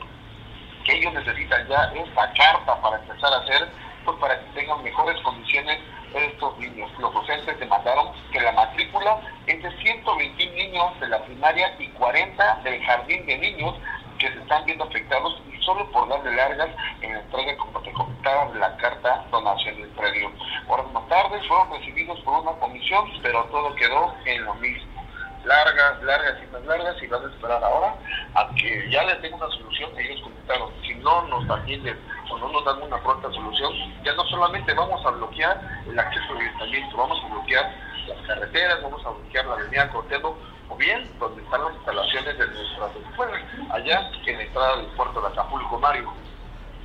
[SPEAKER 5] que ellos necesitan ya esta carta para empezar a hacer, pues para que tengan mejores condiciones estos niños. Los docentes demandaron que la matrícula es de 121 niños de la primaria y 40 del jardín de niños que se están viendo afectados y solo por darle largas en la entrega, como te comentaba, de la carta donación del predio. Horas más tarde fueron recibidos por una comisión, pero todo quedó en lo mismo. Largas, largas y más largas y van a esperar ahora a que ya les den una solución. Ellos comentaron, si no nos atienden o no nos dan una pronta solución, ya no solamente vamos a bloquear el acceso al ayuntamiento, vamos a bloquear las carreteras, vamos a bloquear la avenida Cortelo, o bien donde están las instalaciones de nuestra escuela, allá en la entrada del puerto de Acapulco, Mario.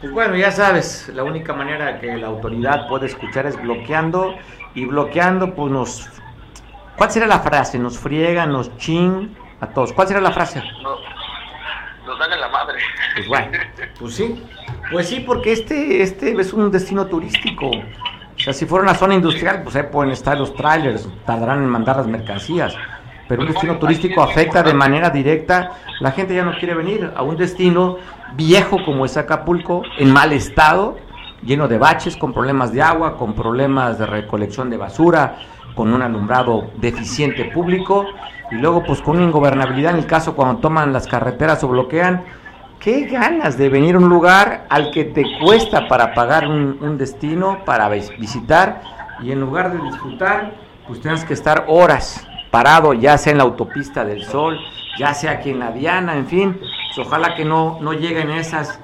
[SPEAKER 1] Pues bueno, ya sabes, la única manera que la autoridad puede escuchar es bloqueando y bloqueando pues nos... ¿Cuál será la frase? Nos friegan, nos ching a todos. ¿Cuál será la frase?
[SPEAKER 5] nos dan en la madre.
[SPEAKER 1] Pues bueno, pues sí. Pues sí, porque este, este es un destino turístico. O sea, si fuera una zona industrial, pues ahí pueden estar los trailers, tardarán en mandar las mercancías pero un destino turístico afecta de manera directa, la gente ya no quiere venir a un destino viejo como es Acapulco, en mal estado, lleno de baches, con problemas de agua, con problemas de recolección de basura, con un alumbrado deficiente público y luego pues con ingobernabilidad en el caso cuando toman las carreteras o bloquean. Qué ganas de venir a un lugar al que te cuesta para pagar un, un destino, para visitar y en lugar de disfrutar, pues tienes que estar horas parado, ya sea en la autopista del Sol, ya sea aquí en la Diana, en fin, pues ojalá que no, no lleguen esas,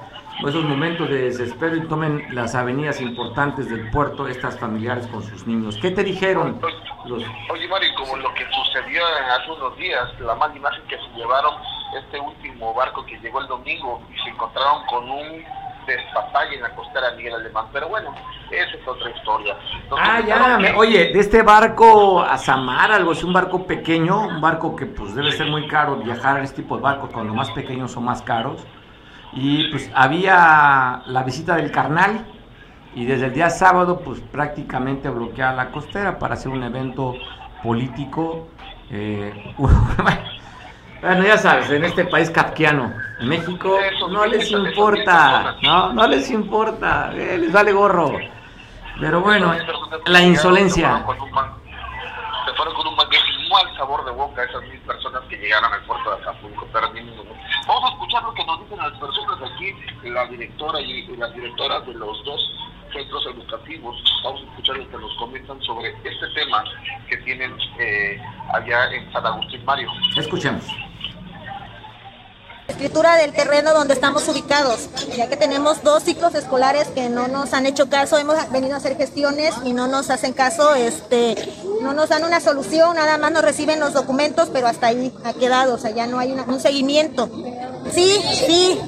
[SPEAKER 1] esos momentos de desespero y tomen las avenidas importantes del puerto estas familiares con sus niños. ¿Qué te dijeron?
[SPEAKER 5] Los... Oye, Mari, como lo que sucedió hace unos días, la mala imagen que se llevaron este último barco que llegó el domingo y se encontraron con un despapalle en la costera Miguel Alemán. Pero bueno, esa es otra historia.
[SPEAKER 1] ah, ya, oye, de este barco a Samar, algo es un barco pequeño, un barco que pues debe ser muy caro viajar en este tipo de barcos, cuando más pequeños son más caros. Y pues había la visita del carnal y desde el día sábado pues prácticamente bloqueaba la costera para hacer un evento político. Eh, *laughs* Bueno, ya sabes, en este país kafkiano, en México, no les importa, no, no les importa, eh, les vale gorro. Pero bueno, la insolencia.
[SPEAKER 5] Se fueron con un mal sabor de boca esas mil personas que llegaron al puerto de Acapulco. Vamos a escuchar lo que nos dicen las personas aquí, la directora y las directoras de los dos centros educativos. Vamos a escuchar lo que nos comentan sobre este tema que tienen eh, allá en San Agustín Mario.
[SPEAKER 1] Escuchemos.
[SPEAKER 6] Escritura del terreno donde estamos ubicados, ya que tenemos dos ciclos escolares que no nos han hecho caso, hemos venido a hacer gestiones y no nos hacen caso, este, no nos dan una solución, nada más nos reciben los documentos, pero hasta ahí ha quedado, o sea, ya no hay un seguimiento. Sí, sí,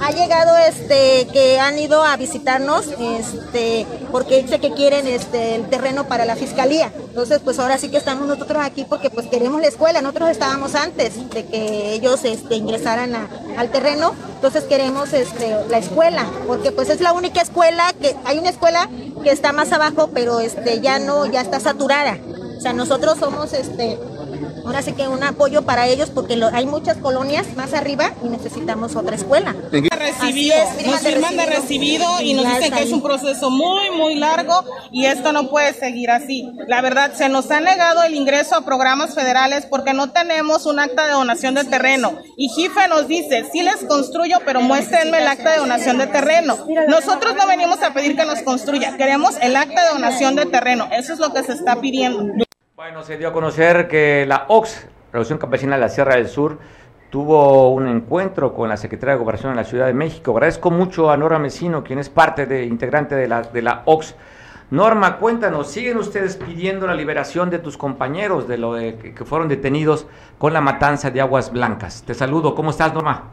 [SPEAKER 6] ha llegado este que han ido a visitarnos este porque dice que quieren este el terreno para la fiscalía entonces pues ahora sí que estamos nosotros aquí porque pues queremos la escuela. Nosotros estábamos antes de que ellos este ingresaran al terreno. Entonces queremos este la escuela porque pues es la única escuela que hay una escuela que está más abajo pero este ya no ya está saturada. O sea nosotros somos este ahora sí que un apoyo para ellos porque hay muchas colonias más arriba y necesitamos otra escuela.
[SPEAKER 7] Recibido, nos firman de recibido y nos dicen que es un proceso muy, muy largo y esto no puede seguir así. La verdad, se nos ha negado el ingreso a programas federales porque no tenemos un acta de donación de terreno. Y JIFE nos dice, sí les construyo, pero muéstrenme el acta de donación de terreno. Nosotros no venimos a pedir que nos construya, queremos el acta de donación de terreno. Eso es lo que se está pidiendo.
[SPEAKER 1] Bueno, se dio a conocer que la OX, Revolución Campesina de la Sierra del Sur, tuvo un encuentro con la Secretaría de Gobernación en la Ciudad de México. Agradezco mucho a Norma Mesino, quien es parte de integrante de la, de la OX. Norma, cuéntanos, ¿siguen ustedes pidiendo la liberación de tus compañeros de lo de, que fueron detenidos con la matanza de Aguas Blancas? Te saludo, ¿cómo estás, Norma?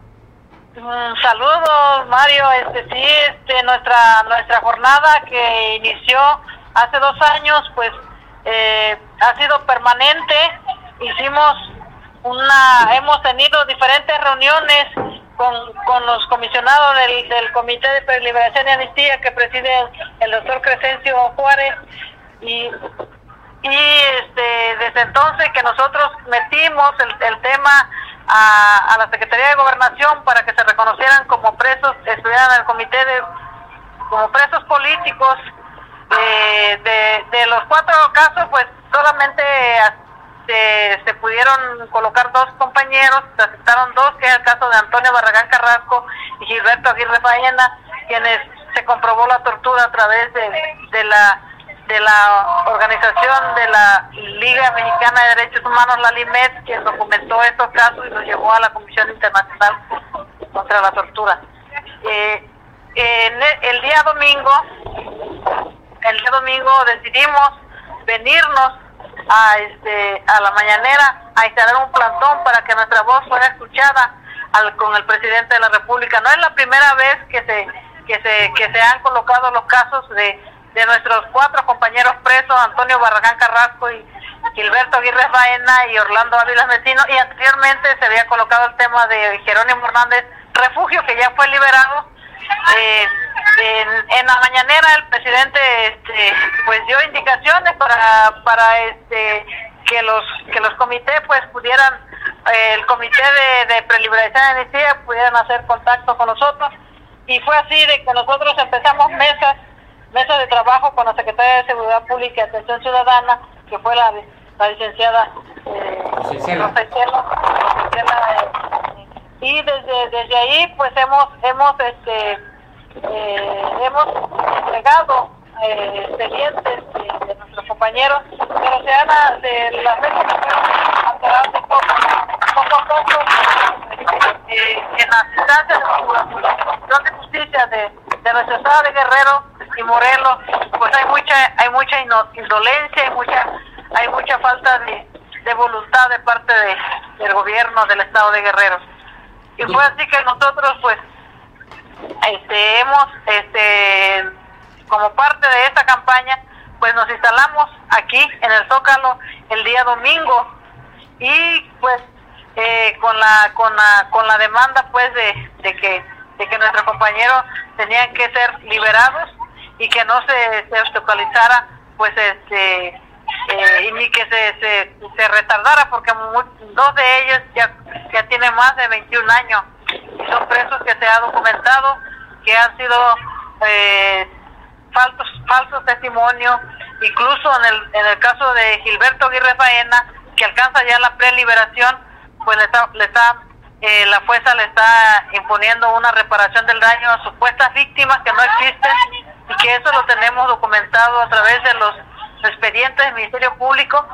[SPEAKER 8] saludos, Mario. Este sí, este, nuestra nuestra jornada que inició hace dos años, pues eh, ha sido permanente. Hicimos una, hemos tenido diferentes reuniones con, con los comisionados del, Comité de Preliberación y Amnistía que preside el doctor Crescencio Juárez y y este, desde entonces que nosotros metimos el, el tema a, a, la Secretaría de Gobernación para que se reconocieran como presos, estuvieran en el comité de como presos políticos de, de, los cuatro casos, pues solamente se, se, pudieron colocar dos compañeros, se aceptaron dos, que es el caso de Antonio Barragán Carrasco y Gilberto Aguirre Faena, quienes se comprobó la tortura a través de, de la de la organización de la Liga Mexicana de Derechos Humanos, la LIMED, quien documentó estos casos y los llevó a la Comisión Internacional contra la Tortura. Eh, en el día domingo el día domingo decidimos venirnos a este a la mañanera a instalar un plantón para que nuestra voz fuera escuchada al, con el presidente de la República. No es la primera vez que se que se que se han colocado los casos de, de nuestros cuatro compañeros presos, Antonio Barragán Carrasco y Gilberto Aguirre Baena y Orlando Ávila Mesino, y anteriormente se había colocado el tema de Jerónimo Hernández Refugio, que ya fue liberado. Eh, en, la mañanera el presidente este, pues dio indicaciones para para este que los que los comités pues pudieran eh, el comité de, de preliberación de amnistía pudieran hacer contacto con nosotros. Y fue así de que nosotros empezamos mesas mesas de trabajo con la secretaria de seguridad pública y atención ciudadana que fue la, la licenciada eh, y desde desde ahí pues hemos hemos este eh, hemos entregado eh, expedientes de, de, nuestros compañeros, pero se han de las veces que poco, poco a poco eh, en las instancias de justicia de, de nuestro estado de Guerrero y Morelos, pues hay mucha hay mucha indolencia, hay mucha hay mucha falta de, de voluntad de parte de, del gobierno del estado de Guerrero. Y fue así que nosotros pues este hemos este como parte de esta campaña pues nos instalamos aquí en el Zócalo el día domingo y pues eh, con la con la con la demanda pues de, de que de que nuestros compañeros tenían que ser liberados y que no se, se obstaculizara pues este eh, y ni que se, se, se retardara porque dos de ellos ya, ya tienen más de 21 años son presos que se ha documentado que han sido eh, falsos, falsos testimonios, incluso en el, en el caso de Gilberto Aguirre Faena, que alcanza ya la preliberación, pues le está, le está eh, la fuerza le está imponiendo una reparación del daño a supuestas víctimas que no existen, y que eso lo tenemos documentado a través de los expedientes del Ministerio Público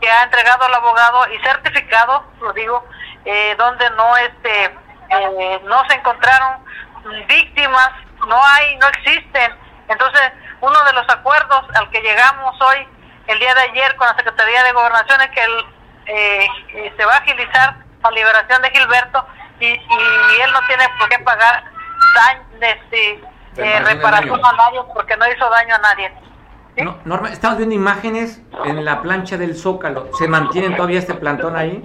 [SPEAKER 8] que ha entregado el abogado y certificado, lo digo, eh, donde no este eh, no se encontraron víctimas, no hay, no existen. Entonces, uno de los acuerdos al que llegamos hoy, el día de ayer, con la Secretaría de Gobernación es que el, eh, se va a agilizar la liberación de Gilberto y, y él no tiene por qué pagar daño, este, eh, reparación a nadie porque no hizo daño a nadie.
[SPEAKER 1] No, Norma, estamos viendo imágenes en la plancha del Zócalo. ¿Se mantiene todavía este plantón ahí?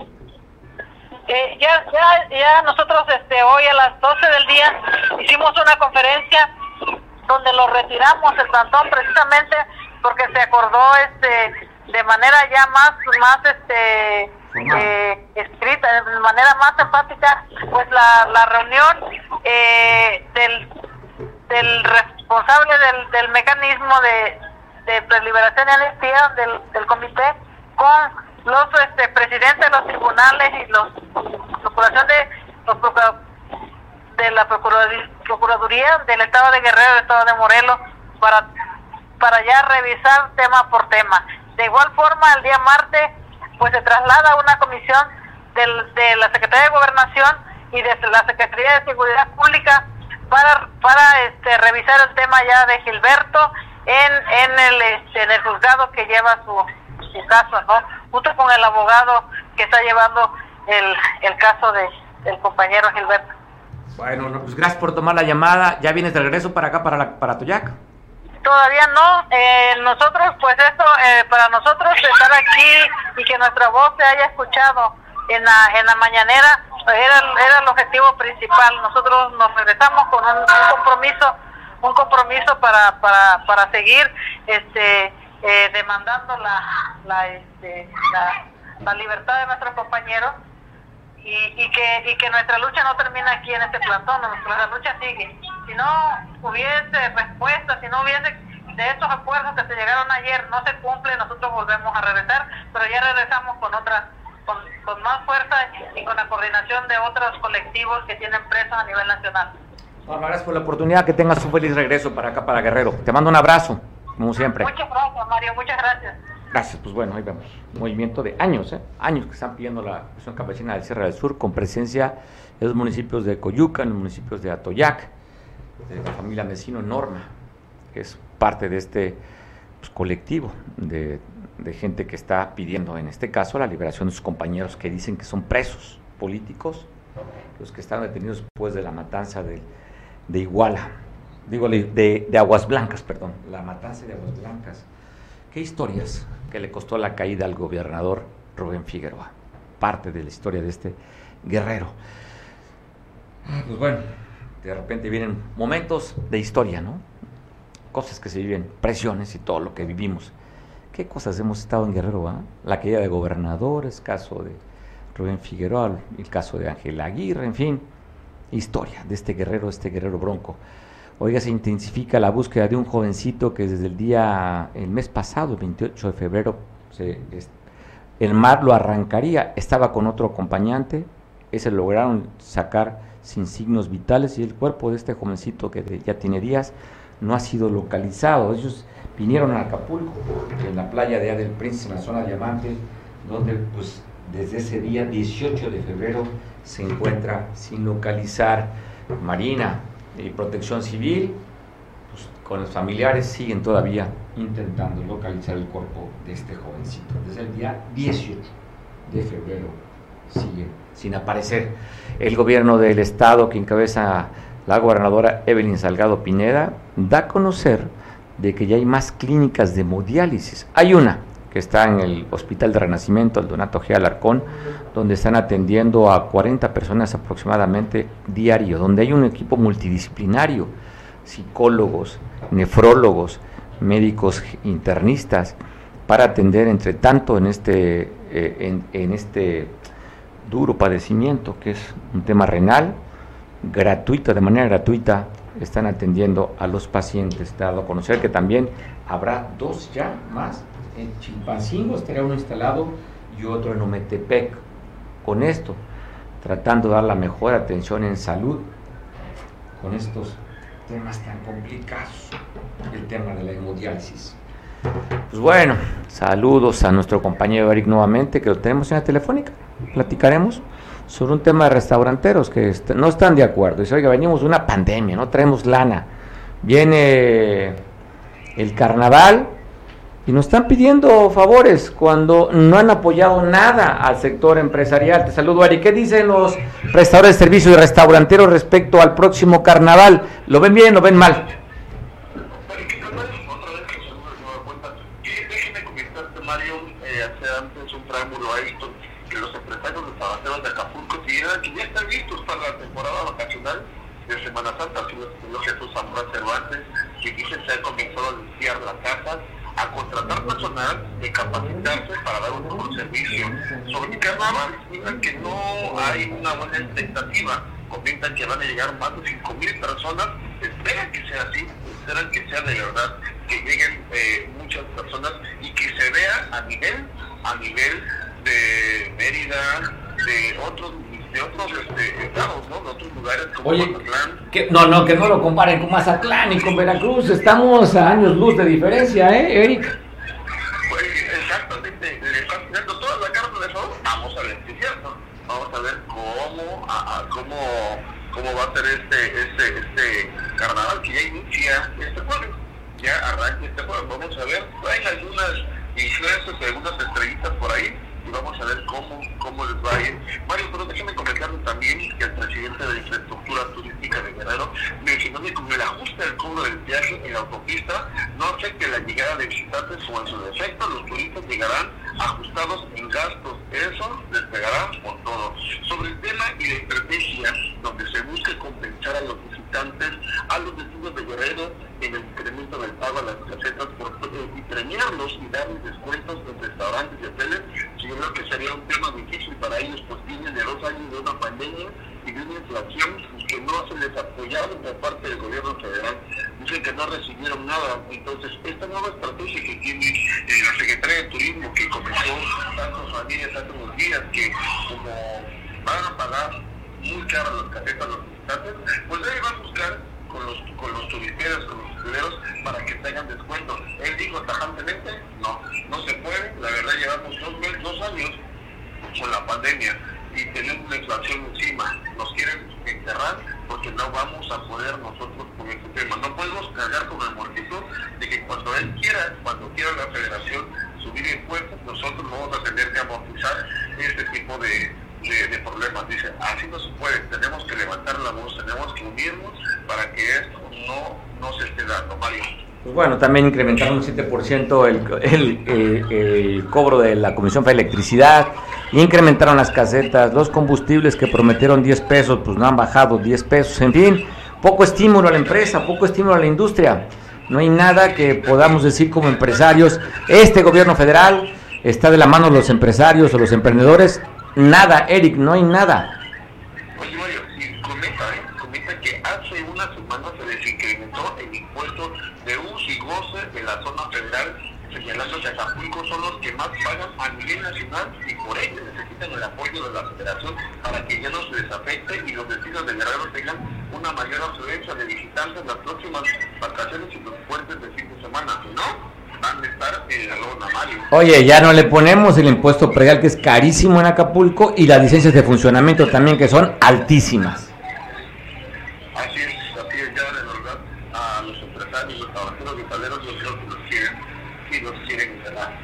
[SPEAKER 8] Eh, ya, ya, ya nosotros este, hoy a las 12 del día hicimos una conferencia donde lo retiramos el plantón precisamente porque se acordó este de manera ya más más este eh, escrita de manera más enfática pues la, la reunión eh, del del responsable del, del mecanismo de, de deliberación y amnistía del, del comité con los este, presidentes de los tribunales y los procuración de los de la procuraduría, del estado de Guerrero del estado de Morelos para para ya revisar tema por tema. De igual forma el día martes pues se traslada una comisión del, de la Secretaría de Gobernación y de la Secretaría de Seguridad Pública para para este revisar el tema ya de Gilberto en en el este, en el juzgado que lleva su su caso, ¿no? Junto con el abogado que está llevando el, el caso de, del compañero Gilberto.
[SPEAKER 1] Bueno, pues gracias por tomar la llamada. ¿Ya vienes de regreso para acá, para, la, para Toyac?
[SPEAKER 8] Todavía no. Eh, nosotros, pues esto, eh, para nosotros estar aquí y que nuestra voz se haya escuchado en la, en la mañanera, pues era, era el objetivo principal. Nosotros nos regresamos con un, un compromiso un compromiso para, para, para seguir este eh, demandando la, la, este, la, libertad de nuestros compañeros y, y, que, y que nuestra lucha no termina aquí en este plantón, nuestra lucha sigue. Si no hubiese respuesta, si no hubiese de estos acuerdos que se llegaron ayer no se cumple, nosotros volvemos a regresar, pero ya regresamos con otra con, con más fuerza y con la coordinación de otros colectivos que tienen presos a nivel nacional.
[SPEAKER 1] gracias por la oportunidad, que tengas un feliz regreso para acá, para Guerrero. Te mando un abrazo como siempre.
[SPEAKER 8] Muchas gracias, Mario, muchas gracias.
[SPEAKER 1] Gracias, pues bueno, ahí vemos. Movimiento de años, ¿eh? años que están pidiendo la Asociación Campesina del Sierra del Sur con presencia de los municipios de Coyuca, en los municipios de Atoyac, de la familia Mesino Norma, que es parte de este pues, colectivo de, de, gente que está pidiendo, en este caso, la liberación de sus compañeros que dicen que son presos políticos, los que están detenidos después de la matanza de, de Iguala digo, de, de, Aguas Blancas, perdón, la matanza de Aguas Blancas. ¿Qué historias que le costó la caída al gobernador Rubén Figueroa? Parte de la historia de este guerrero. Pues bueno, de repente vienen momentos de historia, ¿no? Cosas que se viven, presiones y todo lo que vivimos. ¿Qué cosas hemos estado en Guerrero? Ah? La caída de gobernadores, caso de Rubén Figueroa, el caso de Ángel Aguirre, en fin, historia de este guerrero, este guerrero bronco. Oiga, se intensifica la búsqueda de un jovencito que desde el día, el mes pasado, el 28 de febrero, se, el mar lo arrancaría. Estaba con otro acompañante, ese lograron sacar sin signos vitales y el cuerpo de este jovencito que ya tiene días no ha sido localizado. Ellos vinieron a Acapulco, en la playa de del Príncipe, en la zona Diamante, donde pues desde ese día 18 de febrero se encuentra sin localizar Marina, y Protección Civil, pues, con los familiares siguen todavía intentando localizar el cuerpo de este jovencito. Desde el día 18 de febrero sigue sin aparecer. El gobierno del estado que encabeza la gobernadora Evelyn Salgado Pineda da a conocer de que ya hay más clínicas de hemodiálisis. Hay una que está en el Hospital de Renacimiento, el Donato G. Alarcón, donde están atendiendo a 40 personas aproximadamente diario, donde hay un equipo multidisciplinario, psicólogos, nefrólogos, médicos internistas, para atender entre tanto en este, eh, en, este duro padecimiento que es un tema renal, gratuita, de manera gratuita, están atendiendo a los pacientes. Dado a conocer que también habrá dos ya más en Chimpancingo estaría uno instalado y otro en Ometepec. Con esto, tratando de dar la mejor atención en salud con estos temas tan complicados, el tema de la hemodiálisis. Pues bueno, saludos a nuestro compañero Eric nuevamente, que lo tenemos en la telefónica. Platicaremos sobre un tema de restauranteros que no están de acuerdo. Dice, oiga, venimos de una pandemia, no traemos lana. Viene el carnaval y nos están pidiendo favores cuando no han apoyado nada al sector empresarial. Te saludo, Ari. ¿Qué dicen los prestadores de servicios y restauranteros respecto al próximo carnaval? ¿Lo ven bien lo ven mal?
[SPEAKER 5] Mario, eh, hace antes un preámbulo ahí, que los empresarios restauranteros de Acapulco dijeron que ya están listos para la temporada vacacional de Semana Santa, así lo Jesús Zamora Cervantes, que dice se ha comenzado a limpiar las casas, a contratar personal, de capacitarse para dar un mejor servicio. Sobre explican que no hay una buena expectativa. Comentan que van a llegar más de 5.000 personas. Esperan que sea así, esperan que sea de verdad, que lleguen eh, muchas personas y que se vea a nivel, a nivel de Mérida, de otros de otros este, estados, ¿no? De otros lugares como Oye, Mazatlán.
[SPEAKER 1] Que, no, no, que no lo comparen con Mazatlán y con Veracruz. Estamos a años luz de diferencia, ¿eh, Eric?
[SPEAKER 5] Vamos a ver cómo, cómo, cómo va a ser este, este, este carnaval que ya inicia este jueves. Ya arranca este jueves. Vamos a ver. Hay algunas influencias, algunas estrellitas por ahí vamos a ver cómo, cómo les va a ir. Mario, pero déjeme comentarles también que el presidente de la infraestructura turística de Guerrero mencionó que con el ajuste del cobro del viaje en la autopista no afecte la llegada de visitantes o en su defecto los turistas llegarán ajustados en gastos. Eso les pegará con todo. Sobre el tema y la estrategia donde se busca compensar a los visitantes, a los destinos de Guerrero en el incremento del pago a las casetas por, eh, y premiarlos y darles descuentos en restaurantes y hoteles, yo creo que sería un tema difícil para ellos, pues vienen de dos años de una pandemia y de una inflación que no se les apoyaron por parte del gobierno federal. Dicen que no recibieron nada. Entonces, esta nueva estrategia que tiene eh, la Secretaría de Turismo, que comenzó tantas familias unos días, que como van a pagar muy caras las casetas los visitantes, pues ahí van a buscar con los, con los turisteros, con los hoteleros, para que tengan descuento. Él dijo tajantemente, no, no se puede, la verdad llevamos dos, dos años con la pandemia y tenemos una inflación encima, quieren enterrar porque no vamos a poder nosotros con este tema. No podemos cargar con el muertito de que cuando él quiera, cuando quiera la federación subir impuestos, nosotros vamos a tener que amortizar este tipo de, de, problemas. Dice, así no se puede, tenemos que levantar la voz, tenemos que unirnos para que esto no, no se esté dando, Mario.
[SPEAKER 1] Pues bueno, también incrementaron un 7% el, el, eh, el, cobro de la Comisión de Electricidad, incrementaron las casetas, los combustibles que prometieron 10 pesos, pues no han bajado 10 pesos, en fin, poco estímulo a la empresa, poco estímulo a la industria. No hay nada que podamos decir como empresarios. Este gobierno federal está de la mano de los empresarios o los emprendedores Nada, Eric, no hay nada.
[SPEAKER 5] Oye, Mario, y comenta, ¿eh? comenta que hace una semana se desincrementó el impuesto de uso y goce de la zona federal, señalando que Acapulco son los que más pagan a nivel nacional y por ello necesitan el apoyo de la federación para que ya no se les afecte y los vecinos de Guerrero tengan una mayor afluencia de visitantes las próximas vacaciones y los puentes de fin de semana. Si no,
[SPEAKER 1] Oye, ya no le ponemos el impuesto predial que es carísimo en Acapulco y las licencias de funcionamiento también que son altísimas.
[SPEAKER 5] Así es, ya de verdad a los empresarios, los trabajadores y paleros yo creo que los quieren y los quieren instalar.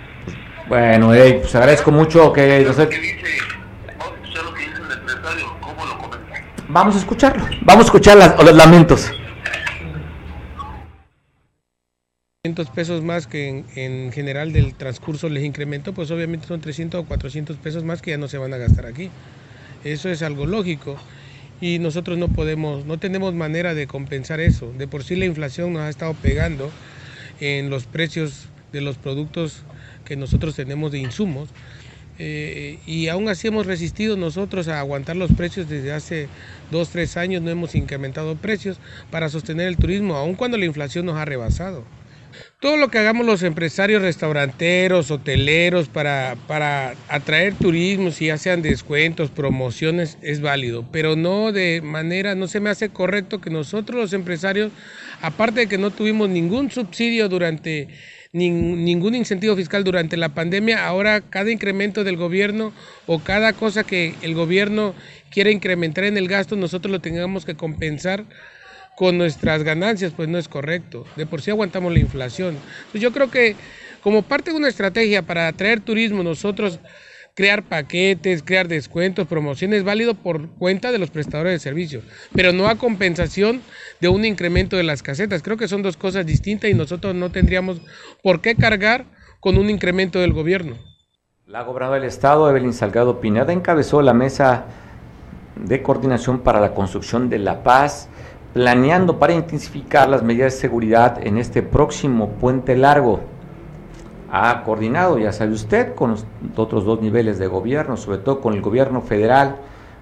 [SPEAKER 1] Bueno, hey, pues agradezco mucho que.
[SPEAKER 5] Vamos a escuchar lo que dice el empresario, cómo lo comenta.
[SPEAKER 1] Vamos a escucharlo, vamos a escuchar las, los lamentos.
[SPEAKER 9] pesos más que en, general del transcurso les incrementó, pues obviamente son 300 o 400 pesos más que ya no se van a gastar aquí. Eso es algo lógico y nosotros no podemos, no tenemos manera de compensar eso. De por sí la inflación nos ha estado pegando en los precios de los productos que nosotros tenemos de insumos. Eh, y aún así hemos resistido nosotros a aguantar los precios desde hace dos, tres años, no hemos incrementado precios para sostener el turismo, aun cuando la inflación nos ha rebasado. todo lo que hagamos los empresarios restauranteros, hoteleros para, para atraer turismo, si ya sean descuentos, promociones, es válido, pero no de manera, no se me hace correcto que nosotros los empresarios, aparte de que no tuvimos ningún subsidio durante ningún incentivo fiscal durante la pandemia, ahora cada incremento del gobierno o cada cosa que el gobierno quiere incrementar en el gasto, nosotros lo tengamos que compensar con nuestras ganancias, pues no es correcto. De por sí aguantamos la inflación. yo creo que como parte de una estrategia para atraer turismo, nosotros crear paquetes, crear descuentos, promociones, válido por cuenta de los prestadores de servicios, pero no a compensación de un incremento de las casetas. Creo que son dos cosas distintas y nosotros no tendríamos por qué cargar con un incremento del gobierno.
[SPEAKER 1] La gobernadora del Estado, Evelyn Salgado Pineda, encabezó la mesa de coordinación para la construcción de la paz, planeando para intensificar las medidas de seguridad en este próximo puente largo ha coordinado, ya sabe usted, con los otros dos niveles de gobierno, sobre todo con el gobierno federal,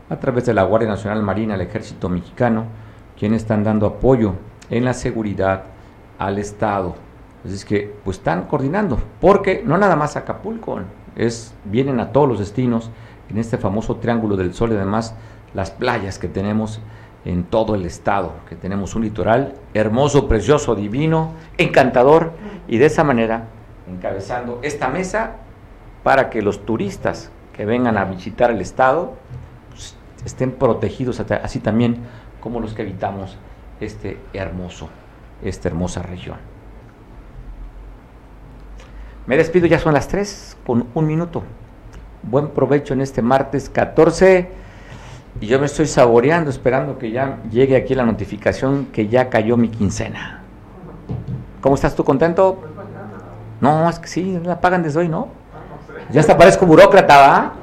[SPEAKER 1] a través de la Guardia Nacional Marina, el Ejército Mexicano, quienes están dando apoyo en la seguridad al Estado. Es que pues están coordinando, porque no nada más Acapulco, es, vienen a todos los destinos en este famoso Triángulo del Sol y además las playas que tenemos en todo el estado, que tenemos un litoral hermoso, precioso, divino, encantador y de esa manera encabezando esta mesa para que los turistas que vengan a visitar el estado pues, estén protegidos así también como los que habitamos este hermoso, esta hermosa región. Me despido, ya son las 3 con un minuto. Buen provecho en este martes 14 y yo me estoy saboreando esperando que ya llegue aquí la notificación que ya cayó mi quincena. ¿Cómo estás tú contento? No, es que sí, la pagan desde hoy, ¿no? Ya hasta parezco burócrata, ¿va?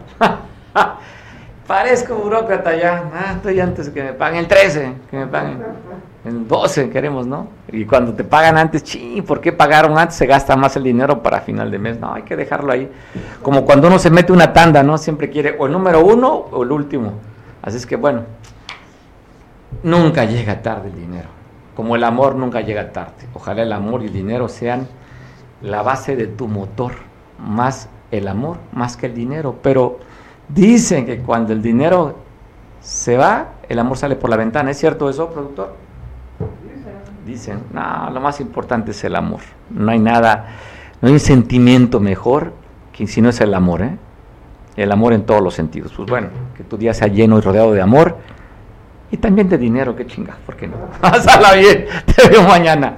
[SPEAKER 1] *laughs* parezco burócrata ya. Ah, estoy antes que me paguen el 13, que me paguen el 12, queremos, ¿no? Y cuando te pagan antes, ching, ¿por qué pagaron antes? Se gasta más el dinero para final de mes. No, hay que dejarlo ahí. Como cuando uno se mete una tanda, ¿no? Siempre quiere o el número uno o el último. Así es que bueno, nunca llega tarde el dinero. Como el amor nunca llega tarde. Ojalá el amor y el dinero sean la base de tu motor, más el amor, más que el dinero. Pero dicen que cuando el dinero se va, el amor sale por la ventana. ¿Es cierto eso, productor? Dicen, no, lo más importante es el amor. No hay nada, no hay un sentimiento mejor que si no es el amor, ¿eh? El amor en todos los sentidos. Pues bueno, que tu día sea lleno y rodeado de amor y también de dinero, qué chinga, ¿por qué no? *laughs* Pásala bien, te veo mañana.